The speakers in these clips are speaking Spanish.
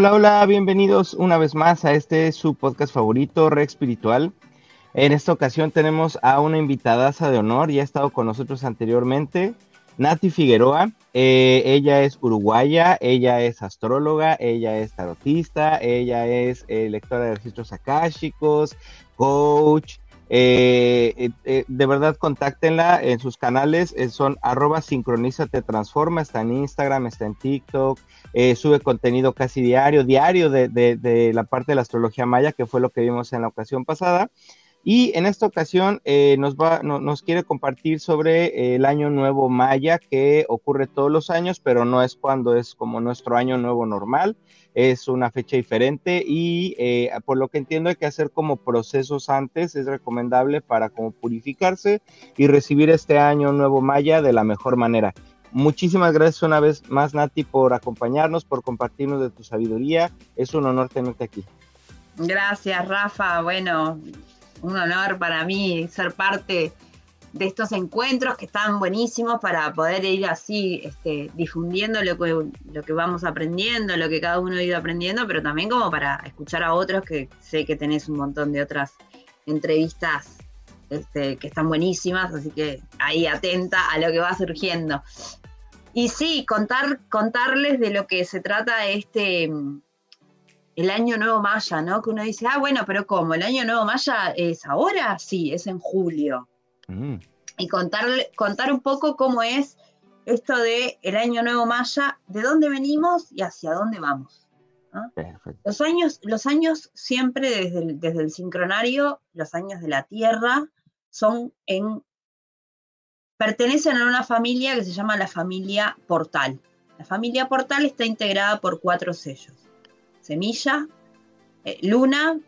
Hola, hola, bienvenidos una vez más a este su podcast favorito, Re Espiritual. En esta ocasión tenemos a una invitada de honor, ya ha estado con nosotros anteriormente, Nati Figueroa. Eh, ella es uruguaya, ella es astróloga, ella es tarotista, ella es eh, lectora de registros akáshicos, coach, eh, eh, de verdad, contáctenla en sus canales, eh, son arroba sincronízate transforma, está en Instagram, está en TikTok, sube contenido casi diario, diario de, de, la parte de la astrología maya, que fue lo que vimos en la ocasión pasada. Y en esta ocasión nos, va, nos quiere compartir sobre el año nuevo maya que ocurre todos los años, pero no es cuando es como nuestro año nuevo normal es una fecha diferente y eh, por lo que entiendo hay que hacer como procesos antes, es recomendable para como purificarse y recibir este año nuevo Maya de la mejor manera. Muchísimas gracias una vez más Nati por acompañarnos, por compartirnos de tu sabiduría. Es un honor tenerte aquí. Gracias Rafa, bueno, un honor para mí ser parte de estos encuentros que están buenísimos para poder ir así este, difundiendo lo que, lo que vamos aprendiendo, lo que cada uno ha ido aprendiendo, pero también como para escuchar a otros que sé que tenés un montón de otras entrevistas este, que están buenísimas, así que ahí atenta a lo que va surgiendo. Y sí, contar, contarles de lo que se trata este el año nuevo maya, ¿no? Que uno dice, ah, bueno, pero ¿cómo? ¿El año nuevo maya es ahora? Sí, es en julio. Mm. Y contar, contar un poco cómo es esto de el año nuevo maya, de dónde venimos y hacia dónde vamos. Los años, los años siempre desde el, desde el sincronario, los años de la Tierra, son en pertenecen a una familia que se llama la familia Portal. La familia Portal está integrada por cuatro sellos. Semilla, eh, luna,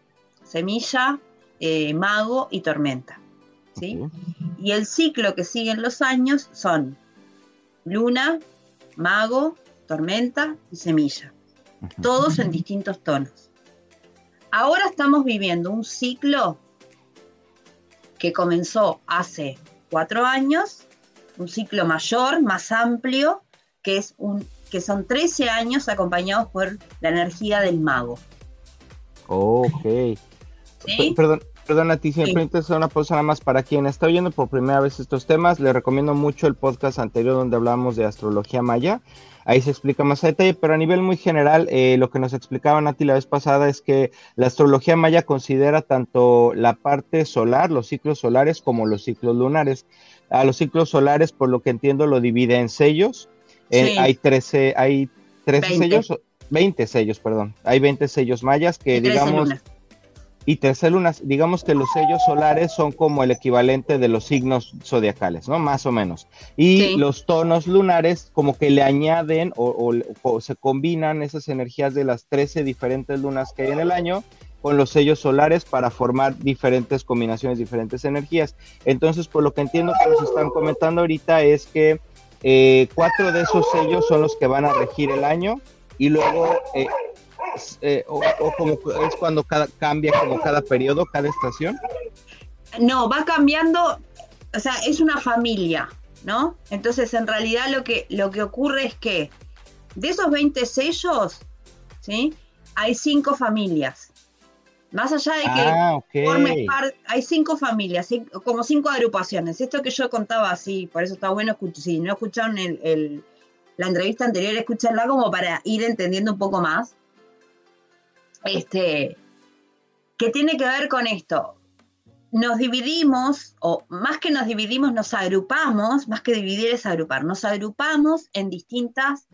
semilla, eh, mago y tormenta. Y el ciclo que siguen los años son luna, mago, tormenta y semilla, todos en distintos tonos. Ahora estamos viviendo un ciclo que comenzó hace cuatro años, un ciclo mayor, más amplio, que, es un, que son 13 años acompañados por la energía del mago. Ok. Perdón, Perdón, a ti siempre sí. una pausa nada más para quien está oyendo por primera vez estos temas. Le recomiendo mucho el podcast anterior donde hablamos de astrología maya. Ahí se explica más a detalle, pero a nivel muy general, eh, lo que nos explicaba Nati la vez pasada es que la astrología maya considera tanto la parte solar, los ciclos solares, como los ciclos lunares. A los ciclos solares, por lo que entiendo, lo divide en sellos. Hay 13, hay 13 sellos, 20 sellos, perdón. Hay 20 sellos mayas que, digamos y tercer lunas, digamos que los sellos solares son como el equivalente de los signos zodiacales, ¿no? Más o menos. Y los tonos lunares como que le añaden o, se combinan esas energías de las 13 diferentes lunas que hay en el año con los sellos solares para formar diferentes combinaciones, diferentes energías. Entonces, por lo que entiendo que nos están comentando ahorita es que eh, cuatro de esos sellos son los que van a regir el año y luego eh, eh, o, como es cuando cada, cambia como cada periodo, cada estación? No, va cambiando, o sea, es una familia, ¿no? Entonces, en realidad lo que, lo que ocurre es que de esos 20 sellos, ¿sí? Hay cinco familias. Más allá de que ah, hay cinco familias, como cinco agrupaciones. Esto que yo contaba así, por eso está bueno, si no escucharon el, la entrevista anterior, escucharla como para ir entendiendo un poco más este, que tiene que ver con esto. Nos dividimos, o más que nos dividimos, nos agrupamos, más que dividir es agrupar, nos agrupamos en distintas,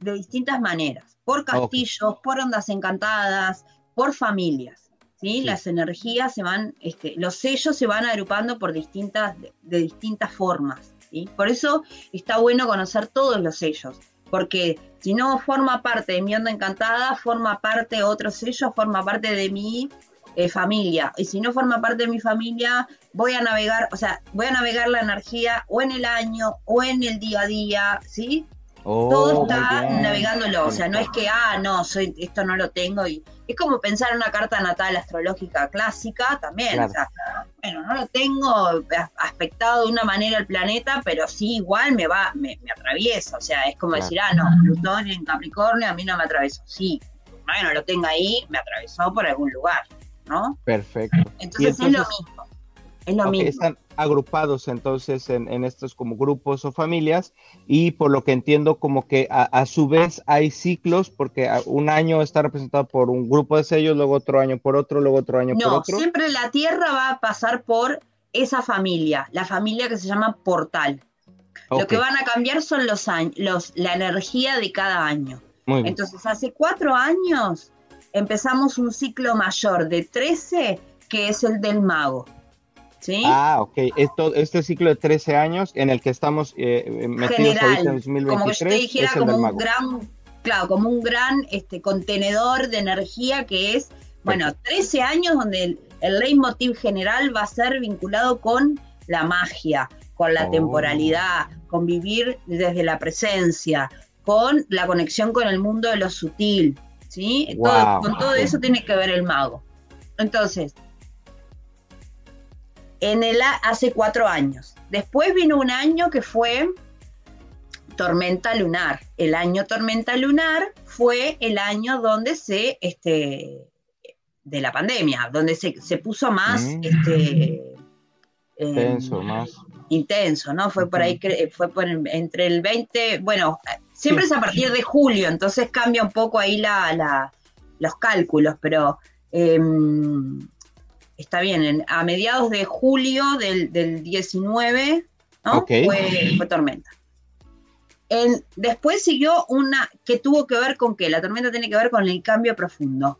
de distintas maneras, por castillos, por ondas encantadas, por familias. ¿Sí? Las energías se van, este, los sellos se van agrupando por distintas, de, distintas formas. ¿sí? Por eso está bueno conocer todos los sellos porque si no forma parte de mi onda encantada, forma parte otro sello, forma parte de mi eh, familia. Y si no forma parte de mi familia, voy a navegar, o sea, voy a navegar la energía o en el año o en el día a día, ¿sí? Oh, Todo está navegándolo, o sea, no es que, ah, no, soy, esto no lo tengo. y Es como pensar en una carta natal astrológica clásica también. O sea, bueno, no lo tengo aspectado de una manera el planeta, pero sí igual me va, me, atraviesa. O sea, es como decir, ah, no, Plutón en Capricornio a mí no me atraviesa. Sí, más que no lo tenga ahí, me atravesó por algún lugar, ¿no? Perfecto. Entonces, es lo mismo. Es lo mismo. Están agrupados entonces en, estos como grupos o familias y por lo que entiendo como que a, su vez hay ciclos porque un año está representado por un grupo de sellos, luego otro año por otro, luego otro año por otro. No, siempre la Tierra va a pasar por esa familia, la familia que se llama portal. Lo que van a cambiar son los años, la energía de cada año. Entonces, hace cuatro años empezamos un ciclo mayor de 13, que es el del mago. ¿Sí? Ah, ok. Esto, este ciclo de 13 años en el que estamos eh, metidos ahorita en 2023. Como que yo te dijera, como un gran, claro, como un gran este, contenedor de energía que es, bueno, 13 años donde el, el leitmotiv general va a ser vinculado con la magia, con la oh. temporalidad, con vivir desde la presencia, con la conexión con el mundo de lo sutil, ¿sí? con todo eso tiene que ver el mago. Entonces, en el hace cuatro años. Después vino un año que fue tormenta lunar. El año tormenta lunar fue el año donde se, este, de la pandemia, donde se, puso más, mm. este, intenso, más intenso, ¿no? Fue por ahí, fue por entre el 20, bueno, siempre es a partir de julio, entonces cambia un poco ahí la, los cálculos, pero em, está bien, a mediados de julio del, 19, ¿no? Fue, tormenta. después siguió una que tuvo que ver con qué, la tormenta tiene que ver con el cambio profundo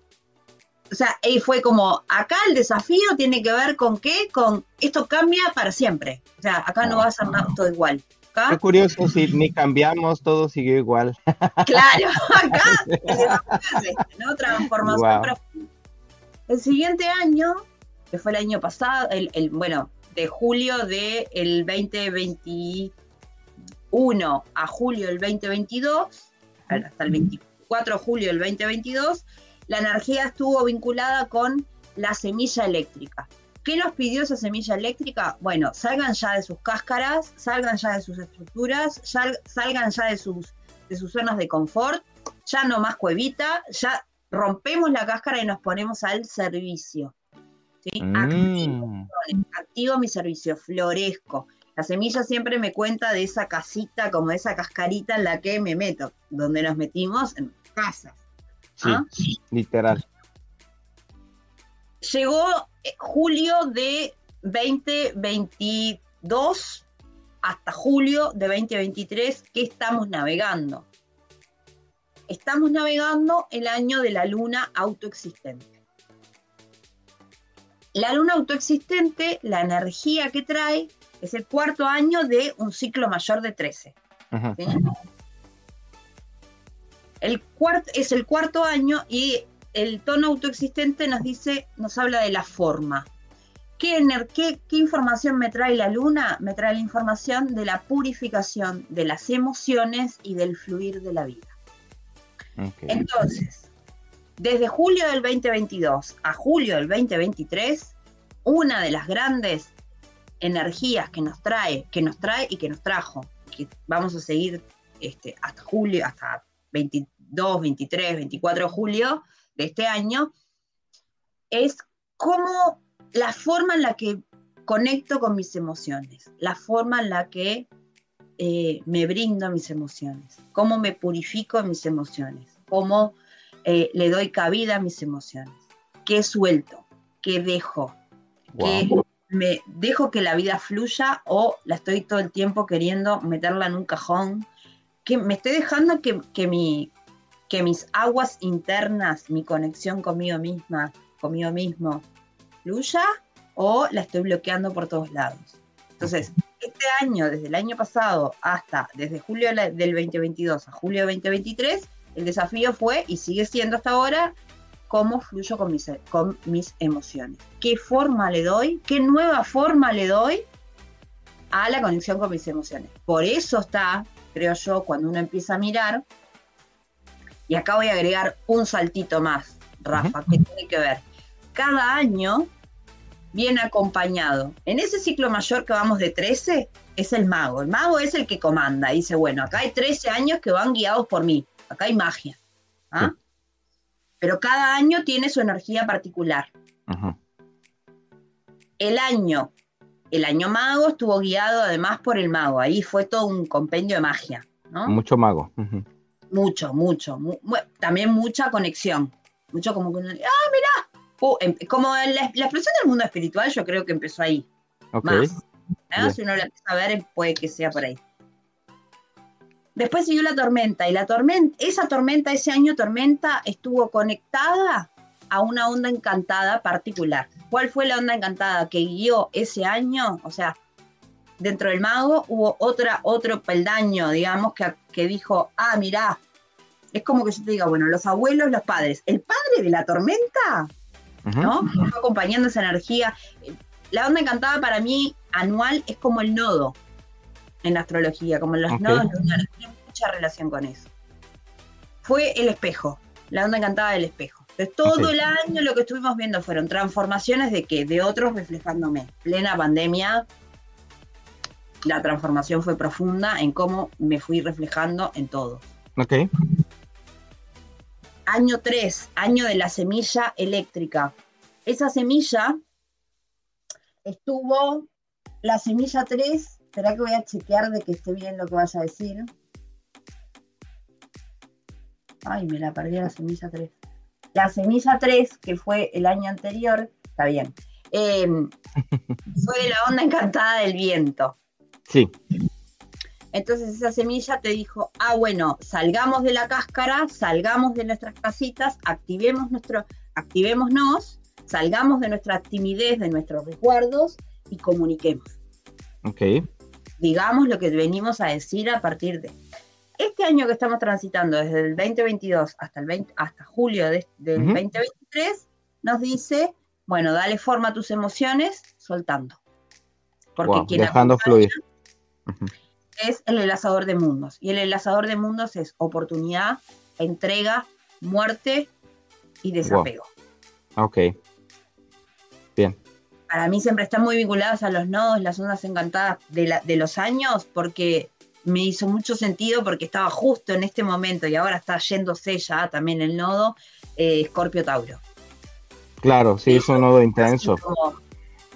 o sea, y fue como, acá el desafío tiene que ver con qué, con esto cambia para siempre. O sea, acá no va a ser nada todo igual. Qué curioso, si ni cambiamos, todo siguió igual. Claro, acá el ¿no? Transformación profunda. El siguiente año, que fue el año pasado, el, bueno, de julio del el 2021 a julio del 2022, hasta el 24 de julio del 2022, la energía estuvo vinculada con la semilla eléctrica. ¿Qué nos pidió esa semilla eléctrica? Bueno, salgan ya de sus cáscaras, salgan ya de sus estructuras, salgan ya de sus, de sus zonas de confort, ya no más cuevita, ya rompemos la cáscara y nos ponemos al servicio. Mm. Activo, mi servicio, florezco. La semilla siempre me cuenta de esa casita, como de esa cascarita en la que me meto, donde nos metimos en casas. ¿Ah? Sí, literal. Llegó eh, julio de 2022 hasta julio de 2023 que estamos navegando. Estamos navegando el año de la luna autoexistente. La luna autoexistente, la energía que trae, es el cuarto año de un ciclo mayor de 13. El cuarto, es el cuarto año y el tono autoexistente nos dice, nos habla de la forma. ¿Qué, qué, qué información me trae la luna? Me trae la información de la purificación de las emociones y del fluir de la vida. Entonces, desde julio del 2022 a julio del 2023, una de las grandes energías que nos trae, que nos trae y que nos trajo, que vamos a seguir este, hasta julio, hasta 20, 2, 23, 24 de julio de este año, es cómo la forma en la que conecto con mis emociones, la forma en la que eh, me brindo mis emociones, cómo me purifico mis emociones, cómo eh, le doy cabida a mis emociones, qué suelto, qué dejo, qué me dejo que la vida fluya o la estoy todo el tiempo queriendo meterla en un cajón, que me estoy dejando que, que mi, que mis aguas internas, mi conexión conmigo misma, conmigo mismo, fluya o la estoy bloqueando por todos lados. Entonces, este año, desde el año pasado hasta, desde julio del 2022 a julio del 2023, el desafío fue y sigue siendo hasta ahora cómo fluyo con mis, con mis emociones. ¿Qué forma le doy? ¿Qué nueva forma le doy a la conexión con mis emociones? Por eso está, creo yo, cuando uno empieza a mirar, y acá voy a agregar un saltito más, Rafa, que tiene que ver. Cada año viene acompañado. En ese ciclo mayor que vamos de 13, es el mago. El mago es el que comanda. Dice, bueno, acá hay 13 años que van guiados por mí. Acá hay magia. ¿ah? Pero cada año tiene su energía particular. El año, el año mago estuvo guiado además por el mago, ahí fue todo un compendio de magia. Mucho mago. Mucho, mucho. también mucha conexión. Mucho como que ¡ah, mira! Uh, em, como la, explosión del mundo espiritual, yo creo que empezó ahí. Más. Si uno la empieza a ver, puede que sea por ahí. Después siguió la tormenta y la tormenta, esa tormenta, ese año tormenta estuvo conectada a una onda encantada particular. ¿Cuál fue la onda encantada que guió ese año? O sea, dentro del mago hubo otra, otro peldaño, digamos, que, que dijo, ah, mirá, es como que yo te diga, bueno, los abuelos, los padres, el padre de la tormenta, ¿no? Fue acompañando esa energía. La onda encantada para mí anual es como el nodo en astrología, como los nodos lunares, tiene mucha relación con eso. Fue el espejo, la onda encantada del espejo. Entonces, todo el año lo que estuvimos viendo fueron transformaciones de qué? De otros reflejándome. Plena pandemia, la transformación fue profunda en cómo me fui reflejando en todo. Ok. Año 3, año de la semilla eléctrica. Esa semilla estuvo, la semilla 3, espera que voy a chequear de que esté bien lo que vas a decir. Ay, me la perdí la semilla 3. La semilla 3, que fue el año anterior, está bien, em, fue de la onda encantada del viento. Sí. Entonces esa semilla te dijo, ah, bueno, salgamos de la cáscara, salgamos de nuestras casitas, activemos nuestro, activémonos, salgamos de nuestra timidez, de nuestros resguardos y comuniquemos. Ok. Digamos lo que venimos a decir a partir de este año que estamos transitando, desde el 2022 hasta, el 20, hasta julio del 2023, nos dice, bueno, dale forma a tus emociones soltando. Porque dejando fluir. Es el enlazador de mundos. Y el enlazador de mundos es oportunidad, entrega, muerte y desapego. Ok. Bien. Para mí siempre están muy vinculados a los nodos, las ondas encantadas de, de los años, porque me hizo mucho sentido porque estaba justo en este momento y ahora está yéndose ya también el nodo Escorpio eh, Tauro. Claro, sí, es un nodo intenso.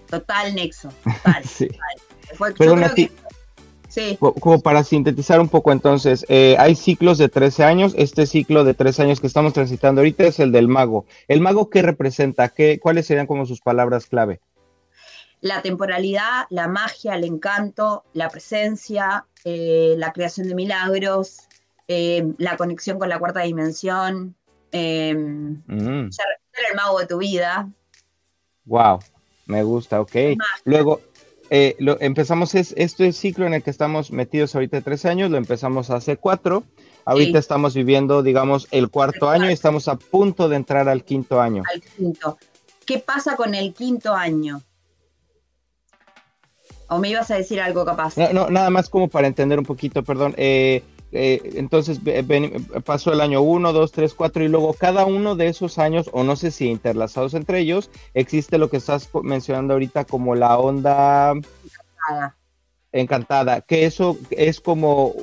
Total nexo, total. sí. Pero sí. Como para sintetizar un poco entonces, eh, hay ciclos de 13 años, este ciclo de 13 años que estamos transitando ahorita es el del mago. ¿El mago qué representa? ¿Qué, ¿Cuáles serían como sus palabras clave? La temporalidad, la magia, el encanto, la presencia, eh, la creación de milagros, eh, la conexión con la cuarta dimensión, mm. ser, el mago de tu vida. Wow, me gusta, ok. Luego, eh, lo, empezamos es, este ciclo en el que estamos metidos ahorita tres años, lo empezamos hace cuatro. Ahorita estamos viviendo, digamos, el cuarto año y estamos a punto de entrar al quinto año. Al quinto. ¿Qué pasa con el quinto año? ¿O me ibas a decir algo capaz? No, nada más como para entender un poquito, perdón. Eh, eh, entonces pasó el año 1, 2, 3, 4 y luego cada uno de esos años, o no sé si interlazados entre ellos, existe lo que estás mencionando ahorita como la onda encantada, encantada que eso es como,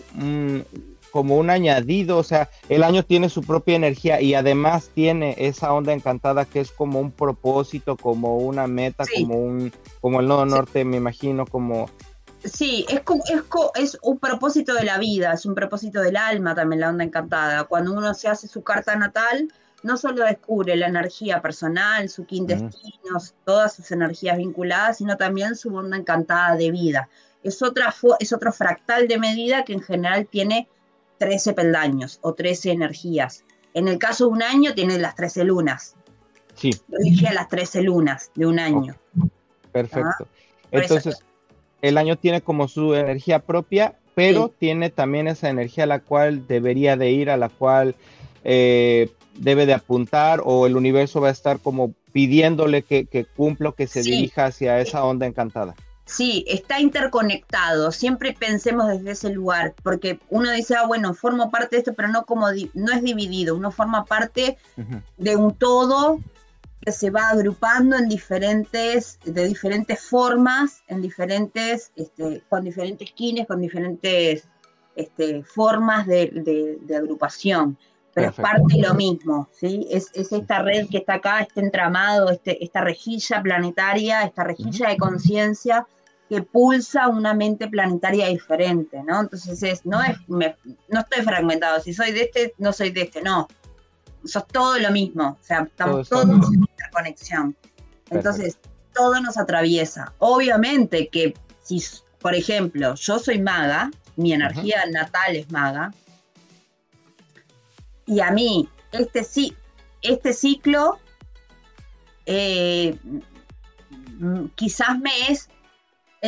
como un añadido, o sea, el año tiene su propia energía y además tiene esa onda encantada que es como un propósito, como una meta, como un, como el nodo norte, me imagino, como Sí, es, es, es un propósito de la vida, es un propósito del alma también la onda encantada. Cuando uno se hace su carta natal, no solo descubre la energía personal, su quintestino, todas sus energías vinculadas, sino también su onda encantada de vida. Es, otra, es otro fractal de medida que en general tiene 13 peldaños o 13 energías. En el caso de un año tiene las 13 lunas. Sí. Yo dije las 13 lunas de un año. Perfecto. Entonces, el año tiene como su energía propia, pero tiene también esa energía a la cual debería de ir, a la cual eh, debe de apuntar o el universo va a estar como pidiéndole que, que cumpla, que se dirija hacia esa onda encantada. Sí, está interconectado. Siempre pensemos desde ese lugar, porque uno dice, ah, bueno, formo parte de esto, pero no como no es dividido. Uno forma parte de un todo que se va agrupando en diferentes, de diferentes formas, en diferentes, este, con diferentes quines, con diferentes este, formas de, agrupación. pero es parte de lo mismo, ¿sí? Es, esta red que está acá, este entramado, este, esta rejilla planetaria, esta rejilla de conciencia que pulsa una mente planetaria diferente, ¿no? Entonces es, no es, no estoy fragmentado, si soy de este, no soy de este, no. Sos todo lo mismo, o sea, estamos todos en interconexión. Entonces, todo nos atraviesa. Obviamente que si, por ejemplo, yo soy maga, mi energía natal es maga, y a mí este, este ciclo eh, quizás me es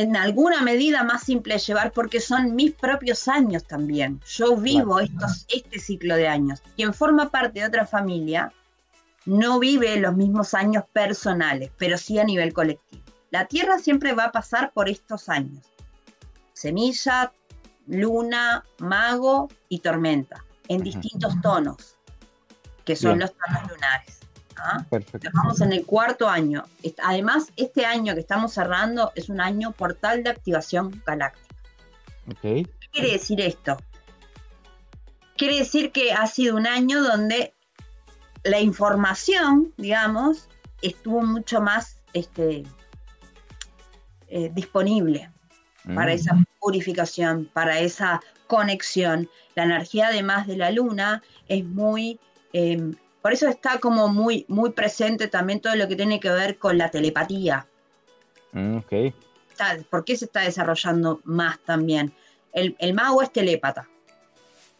en alguna medida más simple llevar porque son mis propios años también. Yo vivo estos, este ciclo de años. Quien forma parte de otra familia no vive los mismos años personales, pero sí a nivel colectivo. La Tierra siempre va a pasar por estos años. Semilla, luna, mago y tormenta, en distintos tonos, que son los tonos lunares. ¿Ah? Estamos en el cuarto año. Además, este año que estamos cerrando es un año portal de activación galáctica. ¿Qué quiere decir esto? Quiere decir que ha sido un año donde la información, digamos, estuvo mucho más este, eh, disponible para esa mm. purificación, para esa conexión. La energía además de la luna es muy, em, por eso está como muy, muy presente también todo lo que tiene que ver con la telepatía. Mm, ¿Por qué se está desarrollando más también? El, el mago es telépata,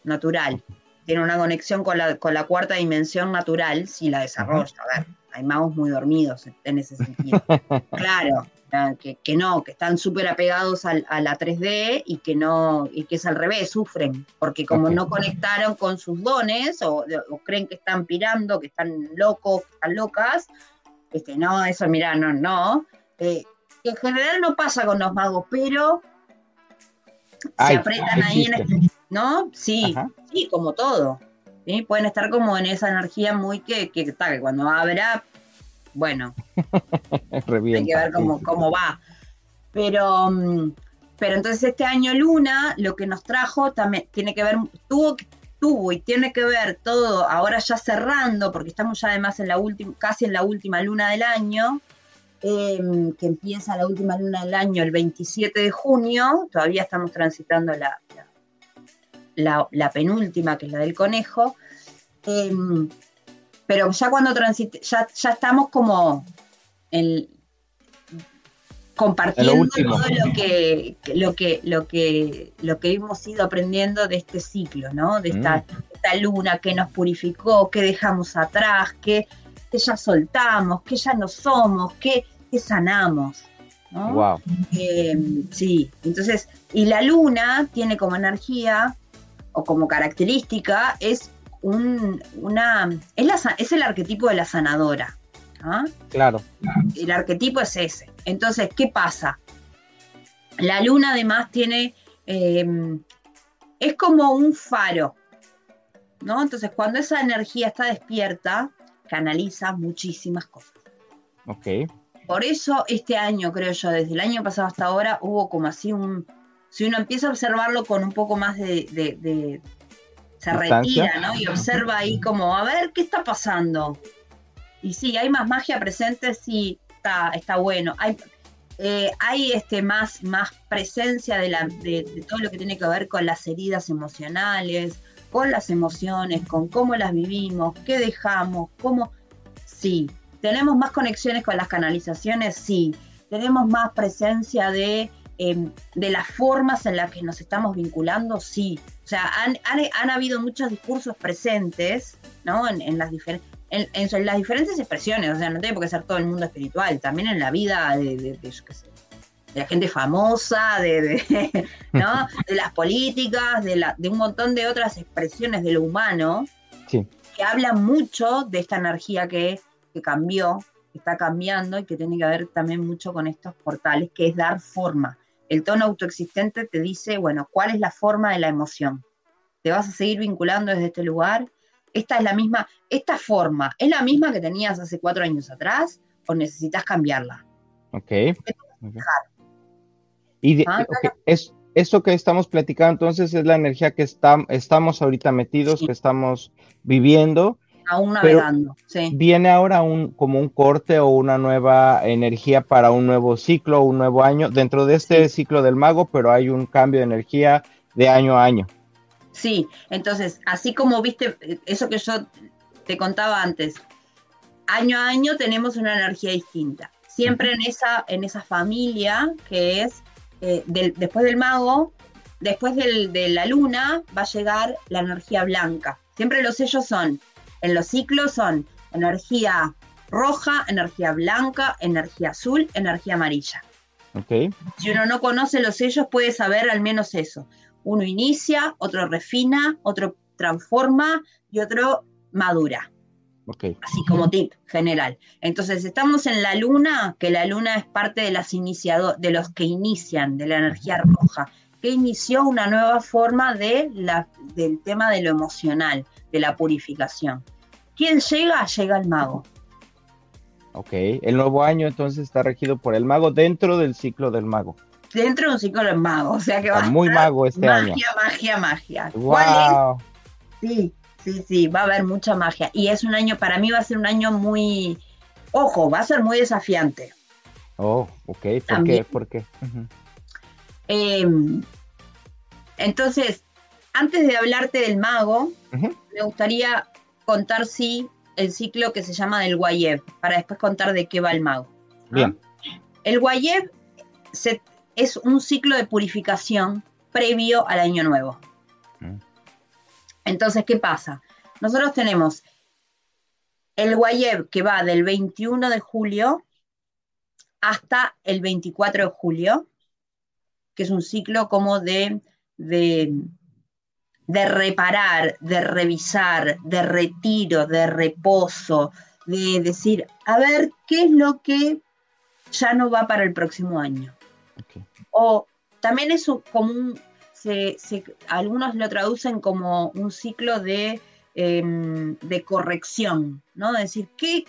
natural tiene una conexión con la, con la cuarta dimensión natural si la desarrolla. A ver, hay magos muy dormidos en ese sentido. claro, que, que, no, que están súper apegados a la 3D y que no, y que es al revés, sufren, porque como no conectaron con sus dones o, creen que están pirando, que están locos, que están locas, este, no, eso mira, no, no. Eh, en general no pasa con los magos, pero se apretan ahí en ¿no? Sí, sí, como todo. ¿sí? Pueden estar como en esa energía muy que, que, que cuando abra, bueno, hay que ver cómo, cómo va. Pero, mm, pero entonces este año Luna lo que nos trajo también tiene que ver, tuvo, tuvo y tiene que ver todo, ahora ya cerrando, porque estamos ya además en la última, casi en la última luna del año, em, que empieza la última luna del año el 27 de junio, todavía estamos transitando la, la, penúltima, que es la del conejo. Em, pero ya cuando transite, ya, ya estamos como en, compartiendo todo lo que, lo que, lo que, lo que hemos ido aprendiendo de este ciclo, ¿no? De esta, mm. esta luna que nos purificó, que dejamos atrás, que, ya soltamos, que ya no somos, que, sanamos. Wow. Em, sí, entonces, y la luna tiene como energía o como característica es un, una es, la, es el arquetipo de la sanadora. ¿ah? Claro. El arquetipo es ese. Entonces, ¿qué pasa? La luna además tiene, em, es como un faro, ¿no? Entonces, cuando esa energía está despierta, canaliza muchísimas cosas. Ok. Por eso este año, creo yo, desde el año pasado hasta ahora, hubo como así un, si uno empieza a observarlo con un poco más de, se retira, ¿no? Y observa ahí como, a ver, ¿qué está pasando? Y sí, hay más magia presente, sí, está, está bueno. Hay, eh, hay este, más, más presencia de, la, de, todo lo que tiene que ver con las heridas emocionales, con las emociones, con cómo las vivimos, qué dejamos, cómo... Sí, tenemos más conexiones con las canalizaciones, sí. Tenemos más presencia de Em, de las formas en las que nos estamos vinculando, sí. O sea, han, habido muchos discursos presentes, ¿no? En, las en, las diferentes expresiones, o sea, no tiene por qué ser todo el mundo espiritual, también en la vida de, de, la gente famosa, de, ¿no? de las políticas, de, la, de un montón de otras expresiones de lo humano, que hablan mucho de esta energía que, que cambió, que está cambiando y que tiene que ver también mucho con estos portales, que es dar forma. El tono autoexistente te dice, bueno, ¿cuál es la forma de la emoción? ¿Te vas a seguir vinculando desde este lugar? Esta es la misma, esta forma, ¿es la misma que tenías hace cuatro años atrás o necesitas cambiarla? Ok. Y ¿Ah? es, esto que estamos platicando entonces es la energía que estamos ahorita metidos, que estamos viviendo. Aún navegando, sí. Viene ahora un, como un corte o una nueva energía para un nuevo ciclo, un nuevo año, dentro de este ciclo del mago, pero hay un cambio de energía de año a año. Sí, entonces, así como viste eso que yo te contaba antes, año a año tenemos una energía distinta. Siempre en esa, en esa familia que es eh, después del mago, después de la luna, va a llegar la energía blanca. Siempre los sellos son, en los ciclos son energía roja, energía blanca, energía azul, energía amarilla. Okay. Si uno no conoce los sellos, puede saber al menos eso. Uno inicia, otro refina, otro transforma y otro madura. Así como tip general. Entonces, estamos en la luna, que la luna es parte de, las de los que inician, de la energía roja, que inició una nueva forma de la, del tema de lo emocional, de la purificación. ¿Quién llega? Llega el mago. Ok, el nuevo año entonces está regido por el mago dentro del ciclo del mago. Dentro de un ciclo del mago, o sea que va a muy mago este año. Magia, magia, magia. Wow. Sí, Sí, sí, va a haber mucha magia. Y es un año, para mí va a ser un año muy, ojo, va a ser muy desafiante. Oh, ok, ¿por qué? ¿Por qué? Em, entonces, antes de hablarte del mago, me gustaría contar, sí, el ciclo que se llama del Guayeb, para después contar de qué va el mago. Bien. El Guayeb es un ciclo de purificación previo al año nuevo. Entonces, ¿qué pasa? Nosotros tenemos el Guayeb que va del 21 de julio hasta el 24 de julio, que es un ciclo como de, de, reparar, de revisar, de retiro, de reposo, de decir, a ver, ¿qué es lo que ya no va para el próximo año? O también es como un, algunos lo traducen como un ciclo de, em, de corrección, ¿no? Es decir, que,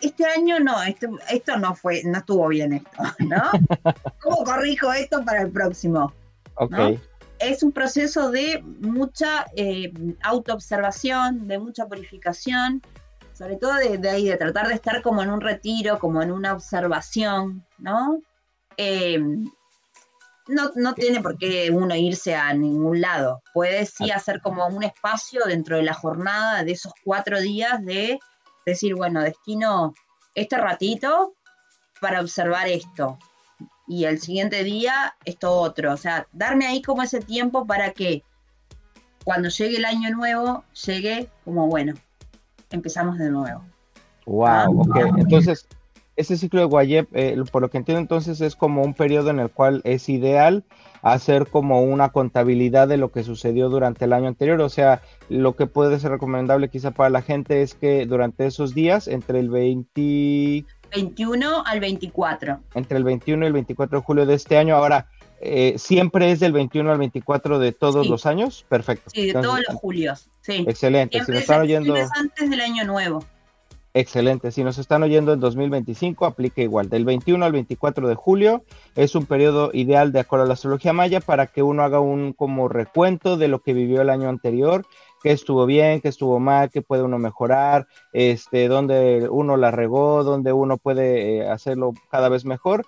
este año no, este, esto no fue, no estuvo bien esto, ¿no? ¿Cómo corrijo esto para el próximo? Es un proceso de mucha eh, autoobservación, de mucha purificación, sobre todo de, ahí, de tratar de estar como en un retiro, como en una observación, ¿no? Em, no, no tiene por qué uno irse a ningún lado. Puede sí hacer como un espacio dentro de la jornada de esos cuatro días de decir, bueno, destino este ratito para observar esto. Y el siguiente día esto otro. O sea, darme ahí como ese tiempo para que cuando llegue el año nuevo, llegue como, bueno, empezamos de nuevo. Wow, ah. ok. Entonces, ese ciclo de Guayep, eh, por lo que entiendo entonces, es como un periodo en el cual es ideal hacer como una contabilidad de lo que sucedió durante el año anterior. O sea, lo que puede ser recomendable quizá para la gente es que durante esos días, entre el 20... 21 al 24. Entre el 21 y el 24 de julio de este año. Ahora, eh, ¿siempre es del 21 al 24 de todos los años? Perfecto. Sí, de todos los julios. Sí. Excelente. si nos están oyendo... antes del año nuevo. Excelente. Si nos están oyendo en 2025, aplica igual. Del 21 al 24 de julio es un periodo ideal de acuerdo a la astrología maya para que uno haga un como recuento de lo que vivió el año anterior, qué estuvo bien, qué estuvo mal, qué puede uno mejorar, este, dónde uno la regó, dónde uno puede eh, hacerlo cada vez mejor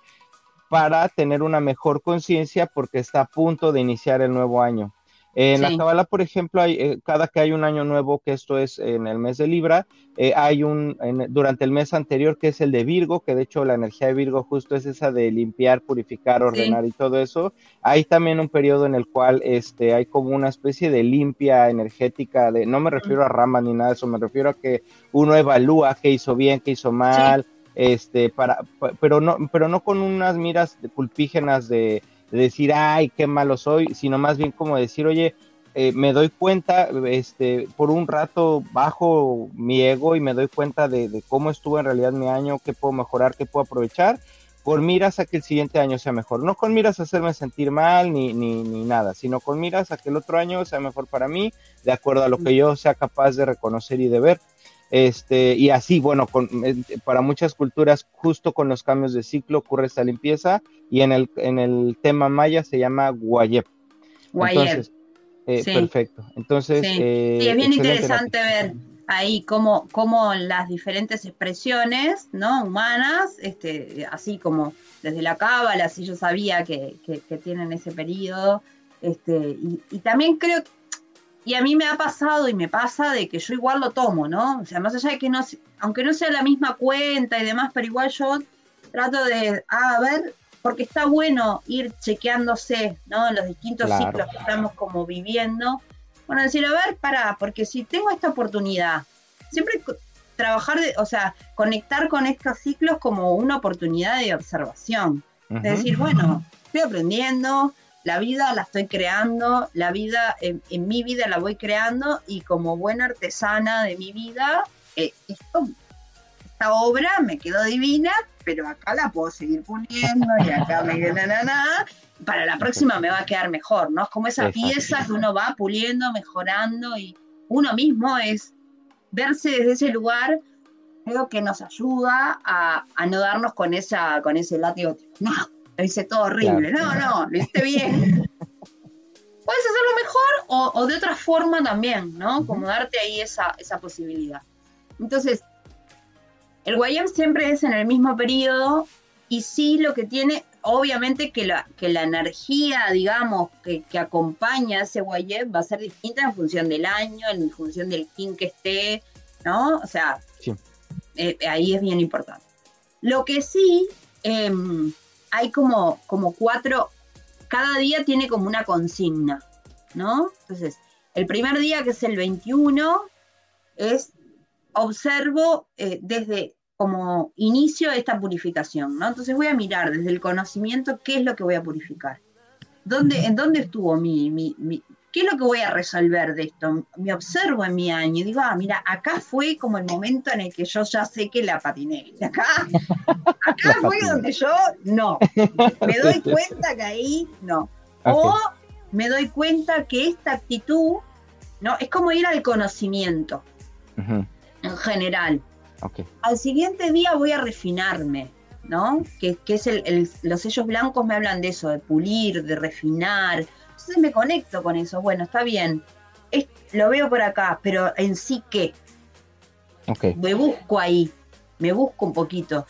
para tener una mejor conciencia porque está a punto de iniciar el nuevo año. En la Kabbalah, por ejemplo, hay, eh, cada que hay un año nuevo, que esto es en el mes de Libra, eh, hay un, durante el mes anterior, que es el de Virgo, que de hecho la energía de Virgo justo es esa de limpiar, purificar, ordenar y todo eso. Hay también un periodo en el cual este, hay como una especie de limpia energética, de, no me refiero a ramas ni nada de eso, me refiero a que uno evalúa qué hizo bien, qué hizo mal, este, para, pero no, pero no con unas miras culpígenas de de decir, ay, qué malo soy, sino más bien como decir, oye, eh, me doy cuenta, este, por un rato bajo mi ego y me doy cuenta de, cómo estuvo en realidad mi año, qué puedo mejorar, qué puedo aprovechar, con miras a que el siguiente año sea mejor. No con miras a hacerme sentir mal ni, ni, ni nada, sino con miras a que el otro año sea mejor para mí, de acuerdo a lo que yo sea capaz de reconocer y de ver. Este, y así, bueno, eh, para muchas culturas, justo con los cambios de ciclo ocurre esta limpieza y en el, en el tema maya se llama Guayep. Entonces, eh, Perfecto. Entonces, sí, es bien interesante ver ahí cómo, cómo, las diferentes expresiones ¿no? humanas, este, así como desde la cábala, si yo sabía que, tienen ese periodo, este, y, también creo, y a mí me ha pasado y me pasa de que yo igual lo tomo, ¿no? O sea, más allá de que no, aunque no sea la misma cuenta y demás, pero igual yo trato de, ah, a ver, porque está bueno ir chequeándose, ¿no? En los distintos ciclos que estamos como viviendo. Bueno, decir, a ver, para, porque si tengo esta oportunidad, siempre trabajar, de, o sea, conectar con estos ciclos como una oportunidad de observación. Es decir, bueno, estoy aprendiendo, la vida la estoy creando, la vida, en, mi vida la voy creando y como buena artesana de mi vida, eh, esto, esta obra me quedó divina, pero acá la puedo seguir poniendo y acá me na, na, na, para la próxima me va a quedar mejor, ¿no? Es como esa pieza que uno va puliendo, mejorando y uno mismo es verse desde ese lugar, creo que nos ayuda a, no darnos con, esa, con ese látigo, no, lo hice todo horrible, no, no, lo hiciste bien. Puedes hacerlo mejor o, de otra forma también, ¿no? Como darte ahí esa, esa posibilidad. Entonces, el Guayam siempre es en el mismo periodo y sí lo que tiene, obviamente que la, que la energía, digamos, que, acompaña a ese Guayem va a ser distinta en función del año, en función del king que esté, ¿no? O sea, eh, ahí es bien importante. Lo que sí, em, hay como, como cuatro, cada día tiene como una consigna, ¿no? Entonces, el primer día, que es el 21, es observo eh, desde como inicio esta purificación, ¿no? Entonces voy a mirar desde el conocimiento qué es lo que voy a purificar. ¿Dónde, ¿En dónde estuvo mi, mi, qué es lo que voy a resolver de esto? Me observo en mi año y digo, ah, mira, acá fue como el momento en el que yo ya sé que la patiné. Acá, acá fue donde yo no. Me doy cuenta que ahí no. O me doy cuenta que esta actitud, ¿no? Es como ir al conocimiento en general. Al siguiente día voy a refinarme, ¿no? Que, es el, los sellos blancos me hablan de eso, de pulir, de refinar. Entonces me conecto con eso. Bueno, está bien. lo veo por acá, pero en sí qué. Me busco ahí, me busco un poquito.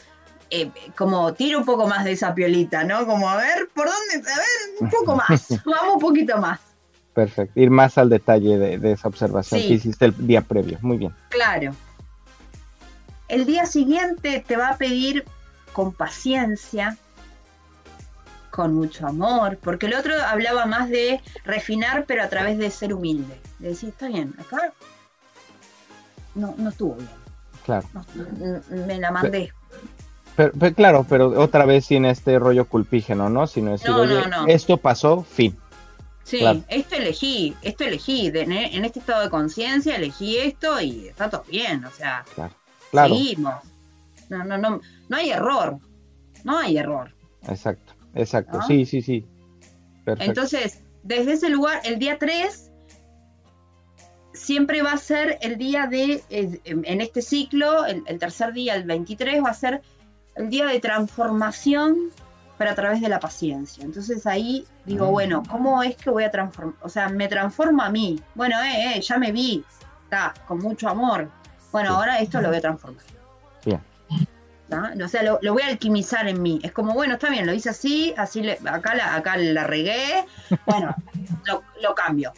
Eh, como tiro un poco más de esa piolita, ¿no? Como a ver, ¿por dónde? A ver, un poco más, vamos un poquito más. Perfecto, ir más al detalle de, esa observación que hiciste el día previo. Muy bien. Claro, el día siguiente te va a pedir con paciencia, con mucho amor, porque el otro hablaba más de refinar, pero a través de ser humilde. De decir, está bien, acá no, no estuvo bien. Claro. me la mandé. Pero, claro, pero otra vez sin este rollo culpígeno, ¿no? Sino decir, oye, esto pasó, fin. Sí, esto elegí, esto elegí, en este estado de conciencia elegí esto y está todo bien, o sea, claro. Seguimos. No, no, no, no hay error. No hay error. Exacto, exacto. Sí, sí, sí. Perfecto. Entonces, desde ese lugar, el día 3 siempre va a ser el día de, en este ciclo, el, tercer día, el 23, va a ser el día de transformación, pero a través de la paciencia. Entonces ahí digo, ah. bueno, ¿cómo es que voy a transformar? O sea, me transforma a mí. Bueno, eh, eh, ya me vi, está, con mucho amor, bueno, ahora esto lo voy a transformar. Bien. O sea, lo, voy a alquimizar en mí. Es como, bueno, está bien, lo hice así, así le, acá, la, acá la regué. Bueno, lo, cambio.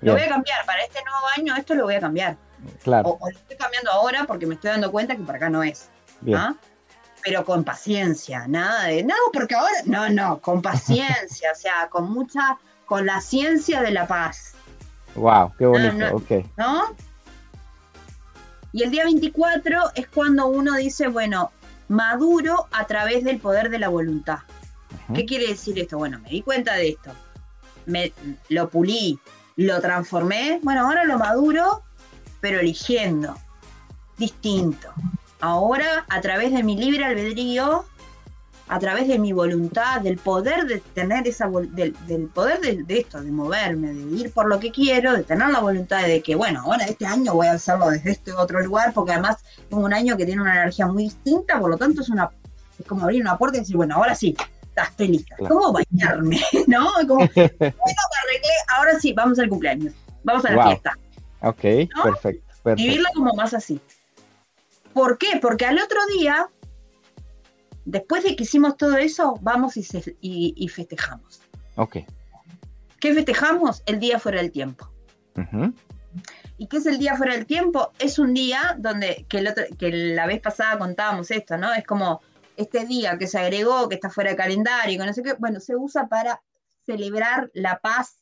Lo voy a cambiar. Para este nuevo año, esto lo voy a cambiar. Claro. O, lo estoy cambiando ahora porque me estoy dando cuenta que para acá no es. Pero con paciencia, nada de, no, porque ahora, no, no, con paciencia, o sea, con mucha, con la ciencia de la paz. Wow, qué bonito, ok. ¿No? Y el día 24 es cuando uno dice, bueno, maduro a través del poder de la voluntad. ¿Qué quiere decir esto? Bueno, me di cuenta de esto, me, lo pulí, lo transformé, bueno, ahora lo maduro, pero eligiendo, distinto. Ahora, a través de mi libre albedrío, a través de mi voluntad, del poder de tener esa del, poder de, esto, de moverme, de ir por lo que quiero, de tener la voluntad de que, bueno, ahora este año voy a hacerlo desde este otro lugar, porque además es un año que tiene una energía muy distinta, por lo tanto es una es como abrir una puerta y decir, bueno, ahora sí, estoy lista. ¿Cómo bañarme? ¿No? Como, bueno, me arreglé, ahora sí, vamos al cumpleaños, vamos a la fiesta. Ok, perfecto, perfecto. Vivirlo como más así. ¿Por qué? Porque al otro día, después de que hicimos todo eso, vamos y, festejamos. Ok. ¿Qué festejamos? El día fuera del tiempo. ¿Y qué es el día fuera del tiempo? Es un día donde, que, que la vez pasada contábamos esto, ¿no? Es como este día que se agregó, que está fuera de calendario, que no sé qué, bueno, se usa para celebrar la paz,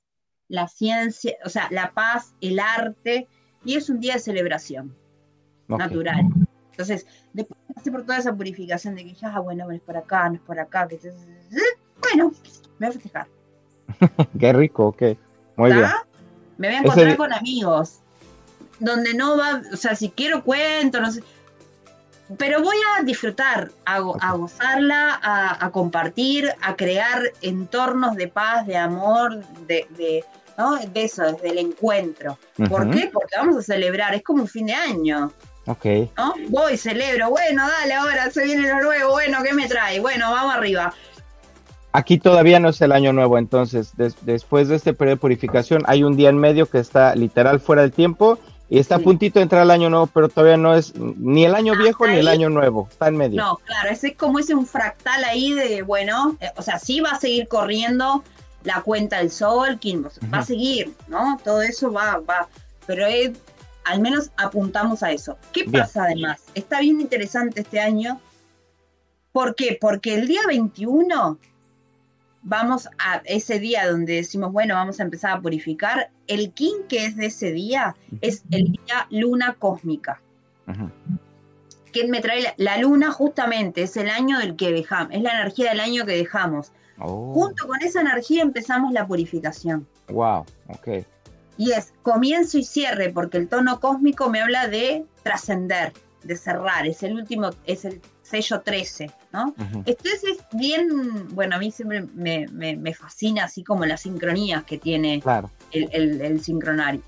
la ciencia, o sea, la paz, el arte, y es un día de celebración natural. Entonces, después de pasar por toda esa purificación de que ya, ah, bueno, no es por acá, no es por acá, que bueno, me voy a festejar. Qué rico, ok. Muy bien. Me voy a encontrar con amigos, donde no va, o sea, si quiero cuento, no sé, pero voy a disfrutar, a, gozarla, a, compartir, a crear entornos de paz, de amor, de, de, ¿no? de eso, desde el encuentro. ¿Por qué? Porque vamos a celebrar, es como un fin de año. Ok. ¿no? Voy, celebro, bueno, dale, ahora se viene lo nuevo, bueno, ¿qué me trae? Bueno, vamos arriba. Aquí todavía no es el año nuevo, entonces después de este periodo de purificación hay un día en medio que está literal fuera del tiempo y está a puntito de entrar el año nuevo, pero todavía no es ni el año viejo ni el año nuevo, está en medio. No, claro, ese es como ese un fractal ahí de, bueno, eh, o sea, sí va a seguir corriendo la cuenta del sol, va a seguir, ¿no? Todo eso va, va, pero al menos apuntamos a eso. ¿Qué pasa además? Está bien interesante este año. ¿Por qué? Porque el día 21 vamos a ese día donde decimos, bueno, vamos a empezar a purificar, el kin que es de ese día es el día luna cósmica. ¿Quién me trae la, luna? Justamente es el año del que dejamos, es la energía del año que dejamos. Oh. Junto con esa energía empezamos la purificación. Wow, ok. Y es comienzo y cierre, porque el tono cósmico me habla de trascender, de cerrar, es el último, es el sello 13, ¿no? Entonces es bien, bueno, a mí siempre me, fascina así como las sincronías que tiene el, el, sincronario,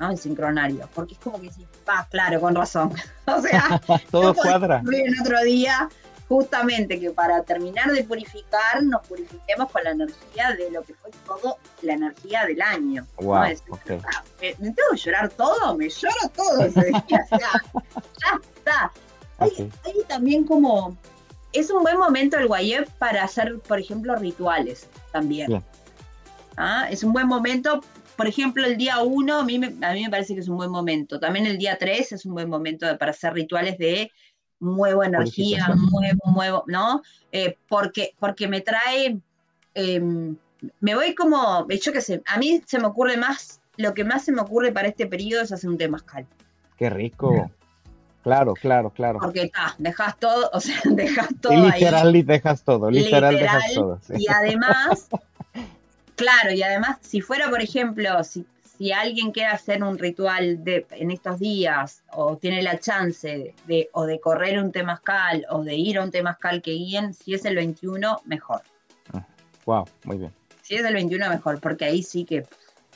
¿no? El sincronario, porque es como que sí, ah, claro, con razón. o sea, todo cuadra. En otro día, justamente que para terminar de purificar, nos purifiquemos con la energía de lo que fue todo la energía del año. Wow, ah, me, tengo que llorar todo, me lloro todo ese día. ya está. Hay, también como, es un buen momento el Guayeb para hacer, por ejemplo, rituales también. ¿Ah? Es un buen momento, por ejemplo, el día 1 a mí, me, a mí me parece que es un buen momento. También el día 3 es un buen momento para hacer rituales de muevo energía, muevo, muevo, ¿no? Eh, porque, porque me trae, em, me voy como, yo qué sé, a mí se me ocurre más, lo que más se me ocurre para este periodo es hacer un temazcal. Qué rico. Claro, claro, claro. Porque está, dejas todo, o sea, dejas todo. Y literal dejas todo, literal, dejas todo. Y además, claro, y además, si fuera, por ejemplo, si, si alguien quiere hacer un ritual de, en estos días, o tiene la chance de, o de correr un temazcal, o de ir a un temazcal que guíen, si es el 21, mejor. wow, ah, muy bien. Si es el 21, mejor, porque ahí sí que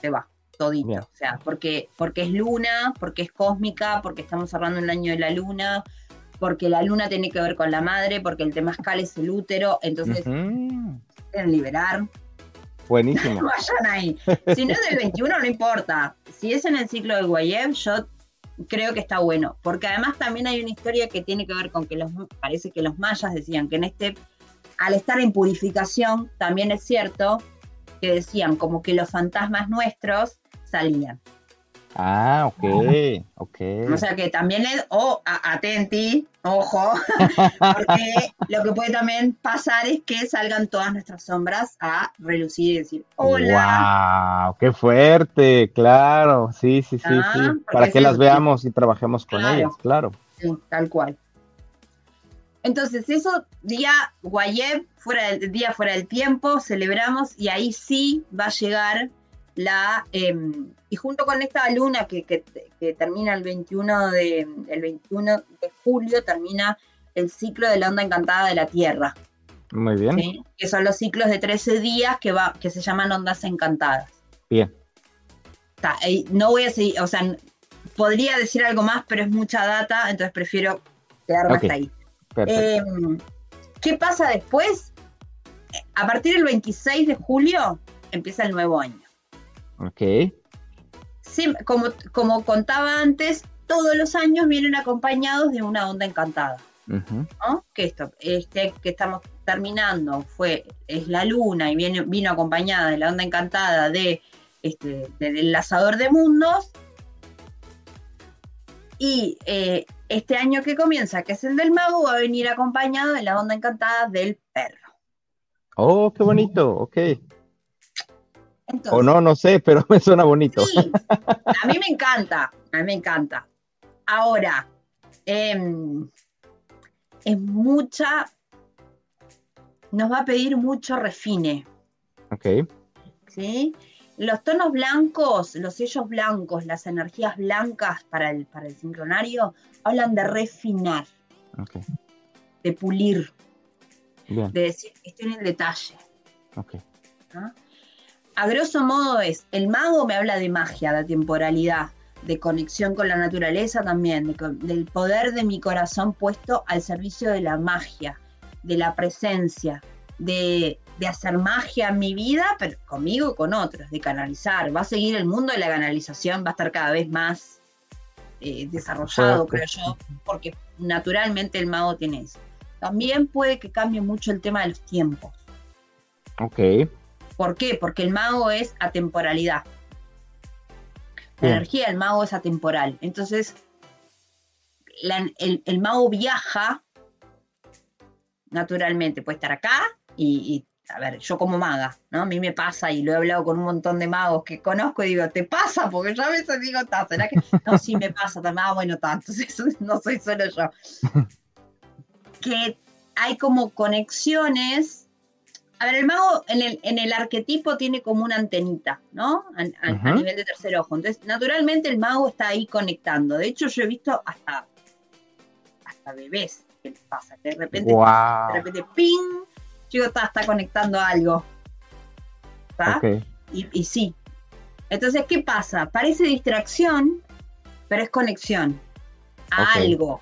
te va todito. O sea, porque, porque es luna, porque es cósmica, porque estamos cerrando un año de la luna, porque la luna tiene que ver con la madre, porque el temazcal es el útero, entonces quieren liberar. Buenísimo. Si no es del 21, no importa. Si es en el ciclo de Guayeb, yo creo que está bueno. Porque además también hay una historia que tiene que ver con que los, parece que los mayas decían que en este, al estar en purificación, también es cierto que decían como que los fantasmas nuestros salían. Ah, ok, ok. O sea que también es, o atenti, ojo, porque lo que puede también pasar es que salgan todas nuestras sombras a relucir y decir, hola. ¡Wow! ¡Qué fuerte! Claro, sí, sí, sí, sí. Ah, Para que las veamos y trabajemos con ellas, claro. Sí, tal cual. Entonces, eso, día Guayeb, fuera del, día fuera del tiempo, celebramos y ahí sí va a llegar la, em, y junto con esta luna que, termina el 21, de, el 21 de julio, termina el ciclo de la onda encantada de la Tierra. Muy bien. Que son los ciclos de 13 días que, va, que se llaman ondas encantadas. Bien. no voy a seguir, o sea, podría decir algo más, pero es mucha data, entonces prefiero quedarme hasta ahí. Em, ¿Qué pasa después? A partir del 26 de julio empieza el nuevo año. Ok. Sí, como, como contaba antes, todos los años vienen acompañados de una onda encantada. ¿no? Que esto, este que estamos terminando fue, es la luna y viene, vino acompañada de la onda encantada de este, del lanzador de mundos. Y eh, este año que comienza, que es el del mago, va a venir acompañado de la onda encantada del perro. Oh, qué bonito, ok. O no, no sé, pero me suena bonito. Sí, a mí me encanta, a mí me encanta. Ahora, em, es mucha, nos va a pedir mucho refine. Ok. ¿Sí? Los tonos blancos, los sellos blancos, las energías blancas para el, para el sincronario, hablan de refinar, de pulir, de decir, estoy en el detalle. A grosso modo es, el mago me habla de magia, de temporalidad, de conexión con la naturaleza también, del poder de mi corazón puesto al servicio de la magia, de la presencia, de, hacer magia en mi vida, pero conmigo y con otros, de canalizar. Va a seguir el mundo de la canalización, va a estar cada vez más eh, desarrollado, creo yo, porque naturalmente el mago tiene eso. También puede que cambie mucho el tema de los tiempos. Ok. ¿Por qué? Porque el mago es atemporalidad. La energía del mago es atemporal. Entonces, el, mago viaja naturalmente, puede estar acá y, a ver, yo como maga, ¿no? A mí me pasa y lo he hablado con un montón de magos que conozco y digo, ¿te pasa? Porque yo a veces digo, ¿será que? No, sí me pasa también, ah, bueno, tanto, no soy solo yo. que hay como conexiones a ver, el mago en el, en el arquetipo tiene como una antenita, ¿no? A, nivel de tercer ojo. Entonces, naturalmente el mago está ahí conectando. De hecho, yo he visto hasta, hasta bebés que les pasa. Que de repente, de repente, ¡ping! Chico está, está conectando algo. ¿Está? Y, sí. Entonces, ¿qué pasa? Parece distracción, pero es conexión a algo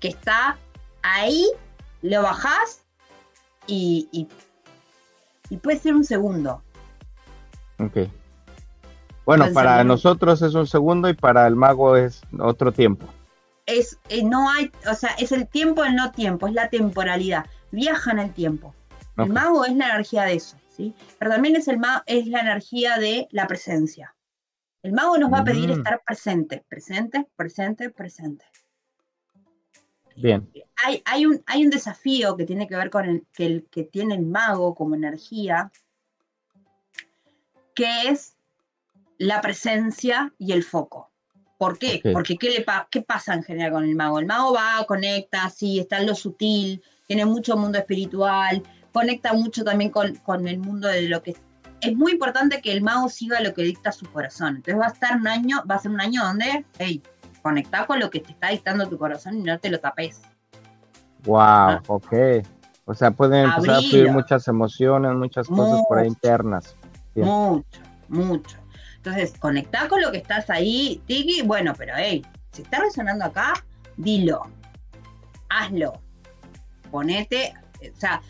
que está ahí, lo bajás y, y, puede ser un segundo. Ok. Bueno, para nosotros es un segundo y para el mago es otro tiempo. Es, eh, no hay, o sea, es el tiempo el no tiempo, es la temporalidad. Viaja en el tiempo. El mago es la energía de eso, ¿sí? Pero también es, el es la energía de la presencia. El mago nos va a pedir mm. estar presente, presente, presente, presente. Bien. Hay, hay, un, hay un desafío que tiene que ver con el que, el que tiene el mago como energía, que es la presencia y el foco. ¿Por qué? Porque ¿qué, le ¿qué pasa en general con el mago? El mago va, conecta, sí, está en lo sutil, tiene mucho mundo espiritual, conecta mucho también con, con el mundo de lo que... Es muy importante que el mago siga lo que dicta su corazón. Entonces va a estar un año, va a ser un año donde, hey, conectar con lo que te está dictando tu corazón y no te lo tapes. Wow, ah. ok. O sea, pueden empezar a fluir muchas emociones, muchas cosas por ahí internas. Mucho, mucho. Entonces, conectar con lo que estás ahí, Tiki, bueno, pero hey, si está resonando acá, dilo, hazlo, ponete, o sea,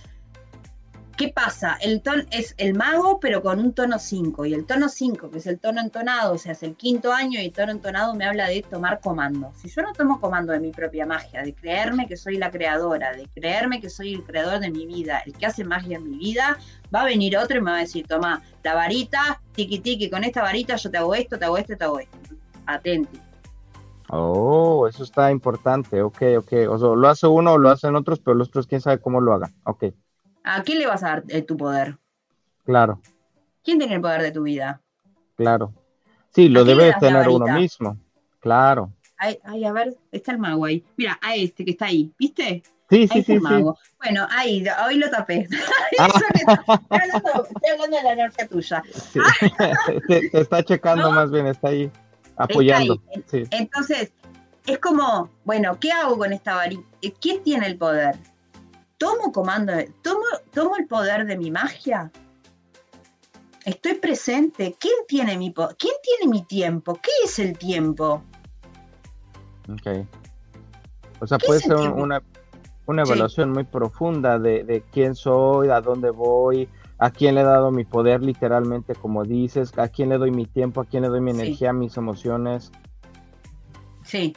¿Qué pasa? El tono es el mago, pero con un tono 5. Y el tono 5, que es el tono entonado, o sea, es el quinto año y el tono entonado me habla de tomar comando. Si yo no tomo comando de mi propia magia, de creerme que soy la creadora, de creerme que soy el creador de mi vida, el que hace magia en mi vida, va a venir otro y me va a decir, toma la varita, tiki tiki, con esta varita yo te hago esto, te hago esto, te hago esto. Atenti. Oh, eso está importante, ok, ok. O sea, lo hace uno o lo hacen otros, pero los otros quién sabe cómo lo hagan. Ok. ¿A quién le vas a dar eh, tu poder? Claro. ¿Quién tiene el poder de tu vida? Claro. Sí, lo debe tener uno mismo. Claro. Ay, ay, a ver, está el mago ahí. Mira, a este que está ahí, ¿viste? Sí, sí, sí, mago. Bueno, ahí, hoy lo tapé. Ah. estoy, hablando, de la energía tuya. te, está checando más bien, está ahí apoyando. Entonces, es como, bueno, ¿qué hago con esta varita? ¿Quién tiene el poder? Tomo comando, tomo, tomo el poder de mi magia. Estoy presente. ¿Quién tiene mi ¿Quién tiene mi tiempo? ¿Qué es el tiempo? Ok. O sea, puede ser una, una evaluación muy profunda de, quién soy, a dónde voy, a quién le he dado mi poder literalmente, como dices, a quién le doy mi tiempo, a quién le doy mi energía, mis emociones. Sí,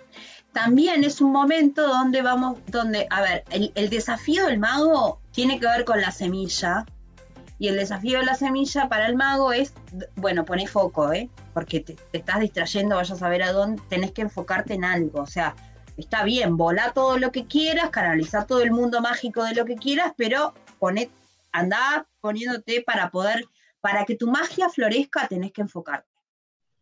también es un momento donde vamos, donde, a ver, el, desafío del mago tiene que ver con la semilla. Y el desafío de la semilla para el mago es, bueno, poné foco, ¿eh? Porque te, estás distrayendo, vayas a ver a dónde, tenés que enfocarte en algo. O sea, está bien, volá todo lo que quieras, canalizar todo el mundo mágico de lo que quieras, pero poné, andá poniéndote para poder, para que tu magia florezca, tenés que enfocarte.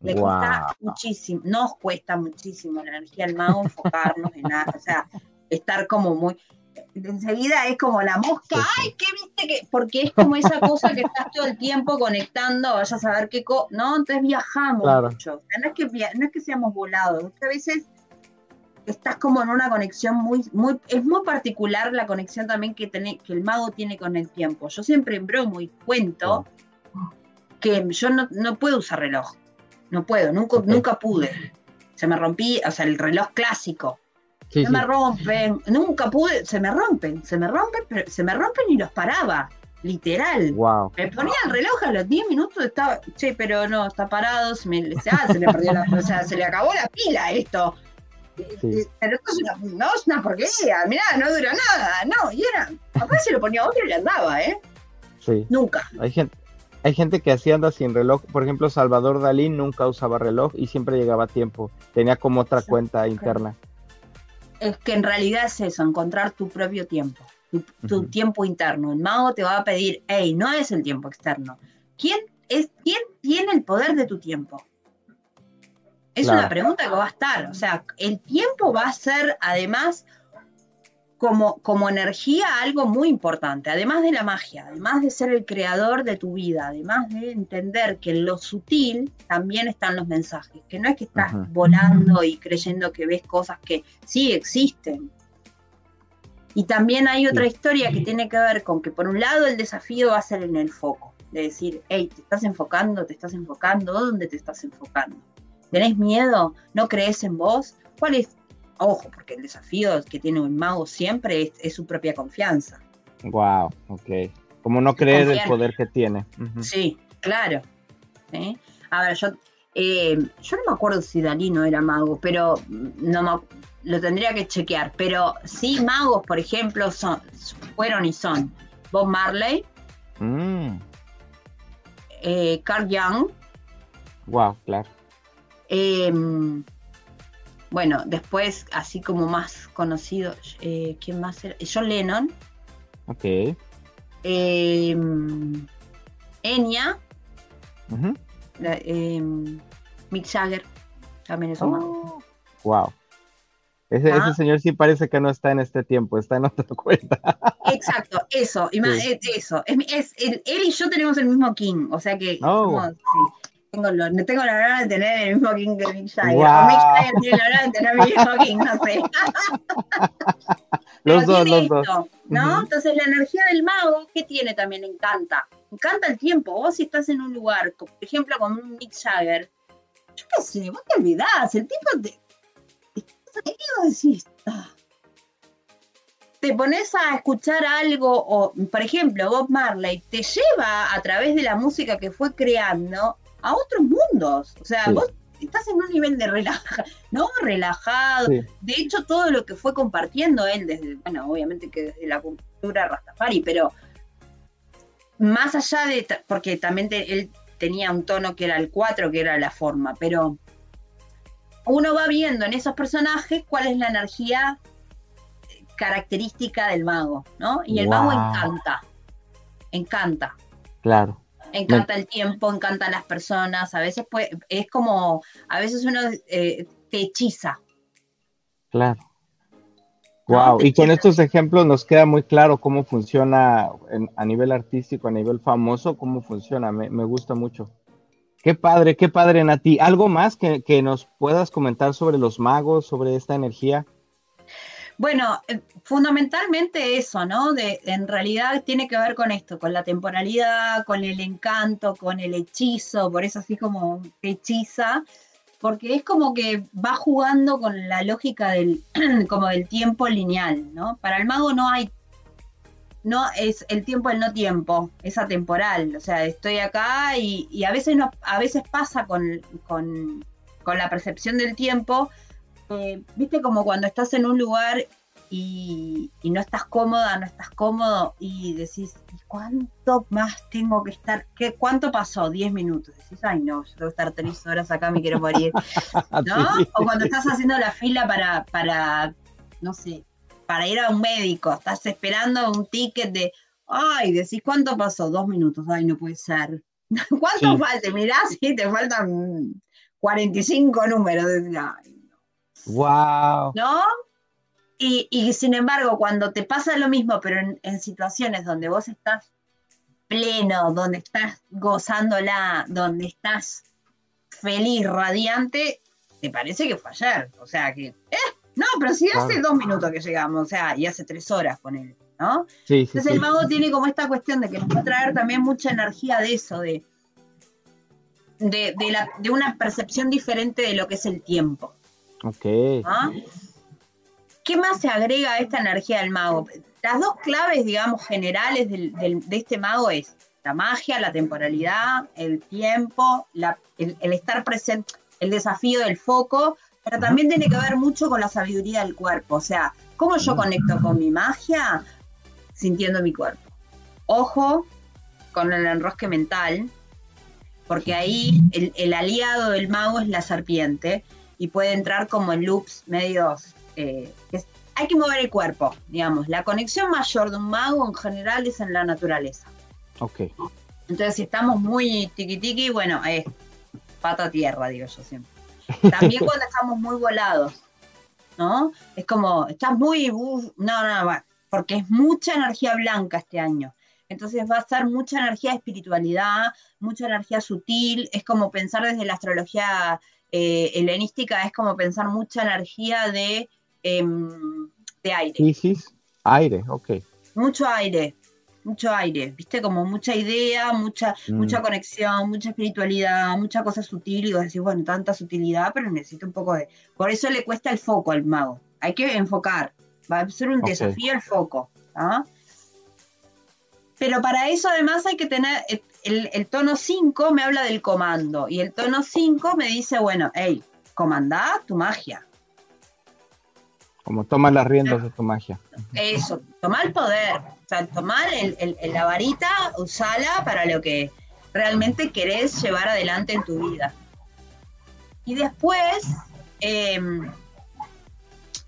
Le cuesta muchísimo, nos cuesta muchísimo la energía del mago enfocarnos en nada, o sea, estar como muy, enseguida es como la mosca, ay, ¿qué viste que? Porque es como esa cosa que estás todo el tiempo conectando, vayas a saber qué, ¿no? Entonces viajamos mucho, no, es que, no es que seamos volados, es que a veces estás como en una conexión muy, muy, es muy particular la conexión también que, que el mago tiene con el tiempo. Yo siempre en bromo y cuento que yo no, no puedo usar reloj no puedo, nunca, nunca pude. Se me rompí, o sea, el reloj clásico. se me rompen, nunca pude, se me rompen, se me rompen, pero se me rompen y los paraba, literal. Wow. Me ponía el reloj a los 10 minutos, estaba, che, pero no, está parado, se, me, ah, se le perdió la, o sea, se le acabó la pila esto. Pero esto es una, no, es una porquería, mirá, no dura nada, no, y era, capaz se lo ponía a otro y le andaba, ¿eh? Sí. Nunca. Hay gente, hay gente que así anda sin reloj. Por ejemplo, Salvador Dalí nunca usaba reloj y siempre llegaba a tiempo. Tenía como otra cuenta interna. Es que en realidad es eso, encontrar tu propio tiempo, tu, tiempo interno. El mago te va a pedir, hey, no es el tiempo externo. ¿Quién, es, ¿quién tiene el poder de tu tiempo? Es una pregunta que va a estar. O sea, el tiempo va a ser además como, como energía algo muy importante, además de la magia, además de ser el creador de tu vida, además de entender que en lo sutil también están los mensajes, que no es que estás volando y creyendo que ves cosas que sí existen. Y también hay otra historia que tiene que ver con que por un lado el desafío va a ser en el foco, de decir, hey, te estás enfocando, te estás enfocando, ¿dónde te estás enfocando? ¿Tenés miedo? ¿No crees en vos? ¿Cuál es Ojo, porque el desafío que tiene un mago siempre es, su propia confianza. Wow, ok. Como no creer el poder que tiene. Sí, claro. A ver, yo, eh, yo no me acuerdo si Dalí no era mago, pero no lo tendría que chequear. Pero sí, magos, por ejemplo, son, fueron y son Bob Marley, mm. eh, Carl Young. Wow, claro. Eh, bueno, después, así como más conocido, eh, ¿quién más era? John Lennon. Ok. Eh, Enya. Em, Mick Jagger. También es un oh, Wow. Ese, ese, señor sí parece que no está en este tiempo, está en otra cuenta. Exacto, eso, eso. Es, él, y yo tenemos el mismo King, o sea que oh tengo, no tengo la verdad de tener el mismo King que Mick Jagger. O Mick Jagger tiene la verdad de tener el mismo King, no sé. los dos, los dos. ¿no? Entonces la energía del mago, ¿qué tiene también? Encanta. Encanta el tiempo. Vos si estás en un lugar, por ejemplo, como un Mick Jagger, yo qué sé, vos te olvidás, el tipo te... Ah". te pones a escuchar algo, o por ejemplo, Bob Marley te lleva a través de la música que fue creando a otros mundos. O sea, vos estás en un nivel de relaja, ¿no? Relajado. De hecho, todo lo que fue compartiendo él desde, bueno, obviamente que desde la cultura Rastafari, pero más allá de, porque también él tenía un tono que era el 4, que era la forma, pero uno va viendo en esos personajes cuál es la energía característica del mago, ¿no? Y el mago encanta, encanta. Claro encanta el tiempo, encanta las personas, a veces pues, es como, a veces uno eh, te hechiza. Claro. Wow, y con estos ejemplos nos queda muy claro cómo funciona a nivel artístico, a nivel famoso, cómo funciona, me, gusta mucho. Qué padre, qué padre, Nati. ¿Algo más que, que nos puedas comentar sobre los magos, sobre esta energía? Bueno, eh, fundamentalmente eso, ¿no? De, en realidad tiene que ver con esto, con la temporalidad, con el encanto, con el hechizo, por eso así como hechiza, porque es como que va jugando con la lógica del, como del tiempo lineal, ¿no? Para el mago no hay, no es el tiempo el no tiempo, es atemporal. O sea, estoy acá y, a veces no, a veces pasa con, con, la percepción del tiempo. Eh, viste como cuando estás en un lugar y, no estás cómoda, no estás cómodo y decís, ¿cuánto más tengo que estar? ¿Qué, ¿Cuánto pasó? Diez minutos. Decís, ay no, yo tengo que estar tres horas acá, me quiero morir. ¿No? O cuando estás haciendo la fila para, para, no sé, para ir a un médico, estás esperando un ticket de, ay, decís, ¿cuánto pasó? Dos minutos, ay, no puede ser. ¿Cuánto falta? Mirás y te faltan 45 números. Wow. ¿No? Y, sin embargo, cuando te pasa lo mismo, pero en, situaciones donde vos estás pleno, donde estás gozándola, donde estás feliz, radiante, te parece que fue ayer. O sea que, eh, no, pero si hace dos minutos que llegamos, o sea, y hace tres horas con él, ¿no? Sí, Entonces el mago tiene como esta cuestión de que nos va a traer también mucha energía de eso, de, de, la, de una percepción diferente de lo que es el tiempo. Ok. ¿Qué más se agrega a esta energía del mago? Las dos claves, digamos, generales de este mago es la magia, la temporalidad, el tiempo, el, estar presente, el desafío del foco, pero también tiene que ver mucho con la sabiduría del cuerpo. O sea, ¿cómo yo conecto con mi magia? Sintiendo mi cuerpo. Ojo con el enrosque mental, porque ahí el, aliado del mago es la serpiente y puede entrar como en loops medios eh, hay que mover el cuerpo, digamos. La conexión mayor de un mago en general es en la naturaleza. Ok. Entonces, si estamos muy tiqui bueno, es pata tierra, digo yo siempre. También cuando estamos muy volados, ¿no? Es como, estás muy, no, no, no, porque es mucha energía blanca este año. Entonces va a ser mucha energía de espiritualidad, mucha energía sutil, es como pensar desde la astrología eh, helenística, es como pensar mucha energía de Em, de aire. Isis, aire, ok. Mucho aire, mucho aire, viste, como mucha idea, mucha, mm. mucha conexión, mucha espiritualidad, mucha cosa sutil, y vos decís, bueno, tanta sutilidad, pero necesito un poco de... Por eso le cuesta el foco al mago, hay que enfocar, va a ser un desafío el foco, ¿ah? Pero para eso además hay que tener, el, el tono 5 me habla del comando, y el tono 5 me dice, bueno, hey, comandá tu magia, como toma las riendas de tu magia. Eso, toma el poder, o sea, tomar el, la varita, usala para lo que realmente querés llevar adelante en tu vida. Y después em,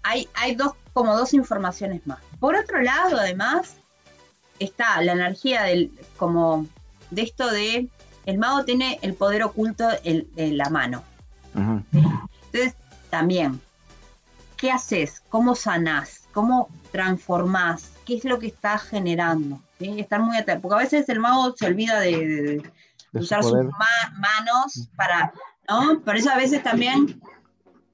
hay, hay dos, como dos informaciones más. Por otro lado, además, está la energía del, como de esto de el mago tiene el poder oculto en, la mano. Entonces, también ¿qué haces? ¿Cómo sanás? ¿Cómo transformás? ¿Qué es lo que estás generando? ¿Sí? Estar muy atento, porque a veces el mago se olvida de, usar sus manos para, ¿no? Por eso a veces también,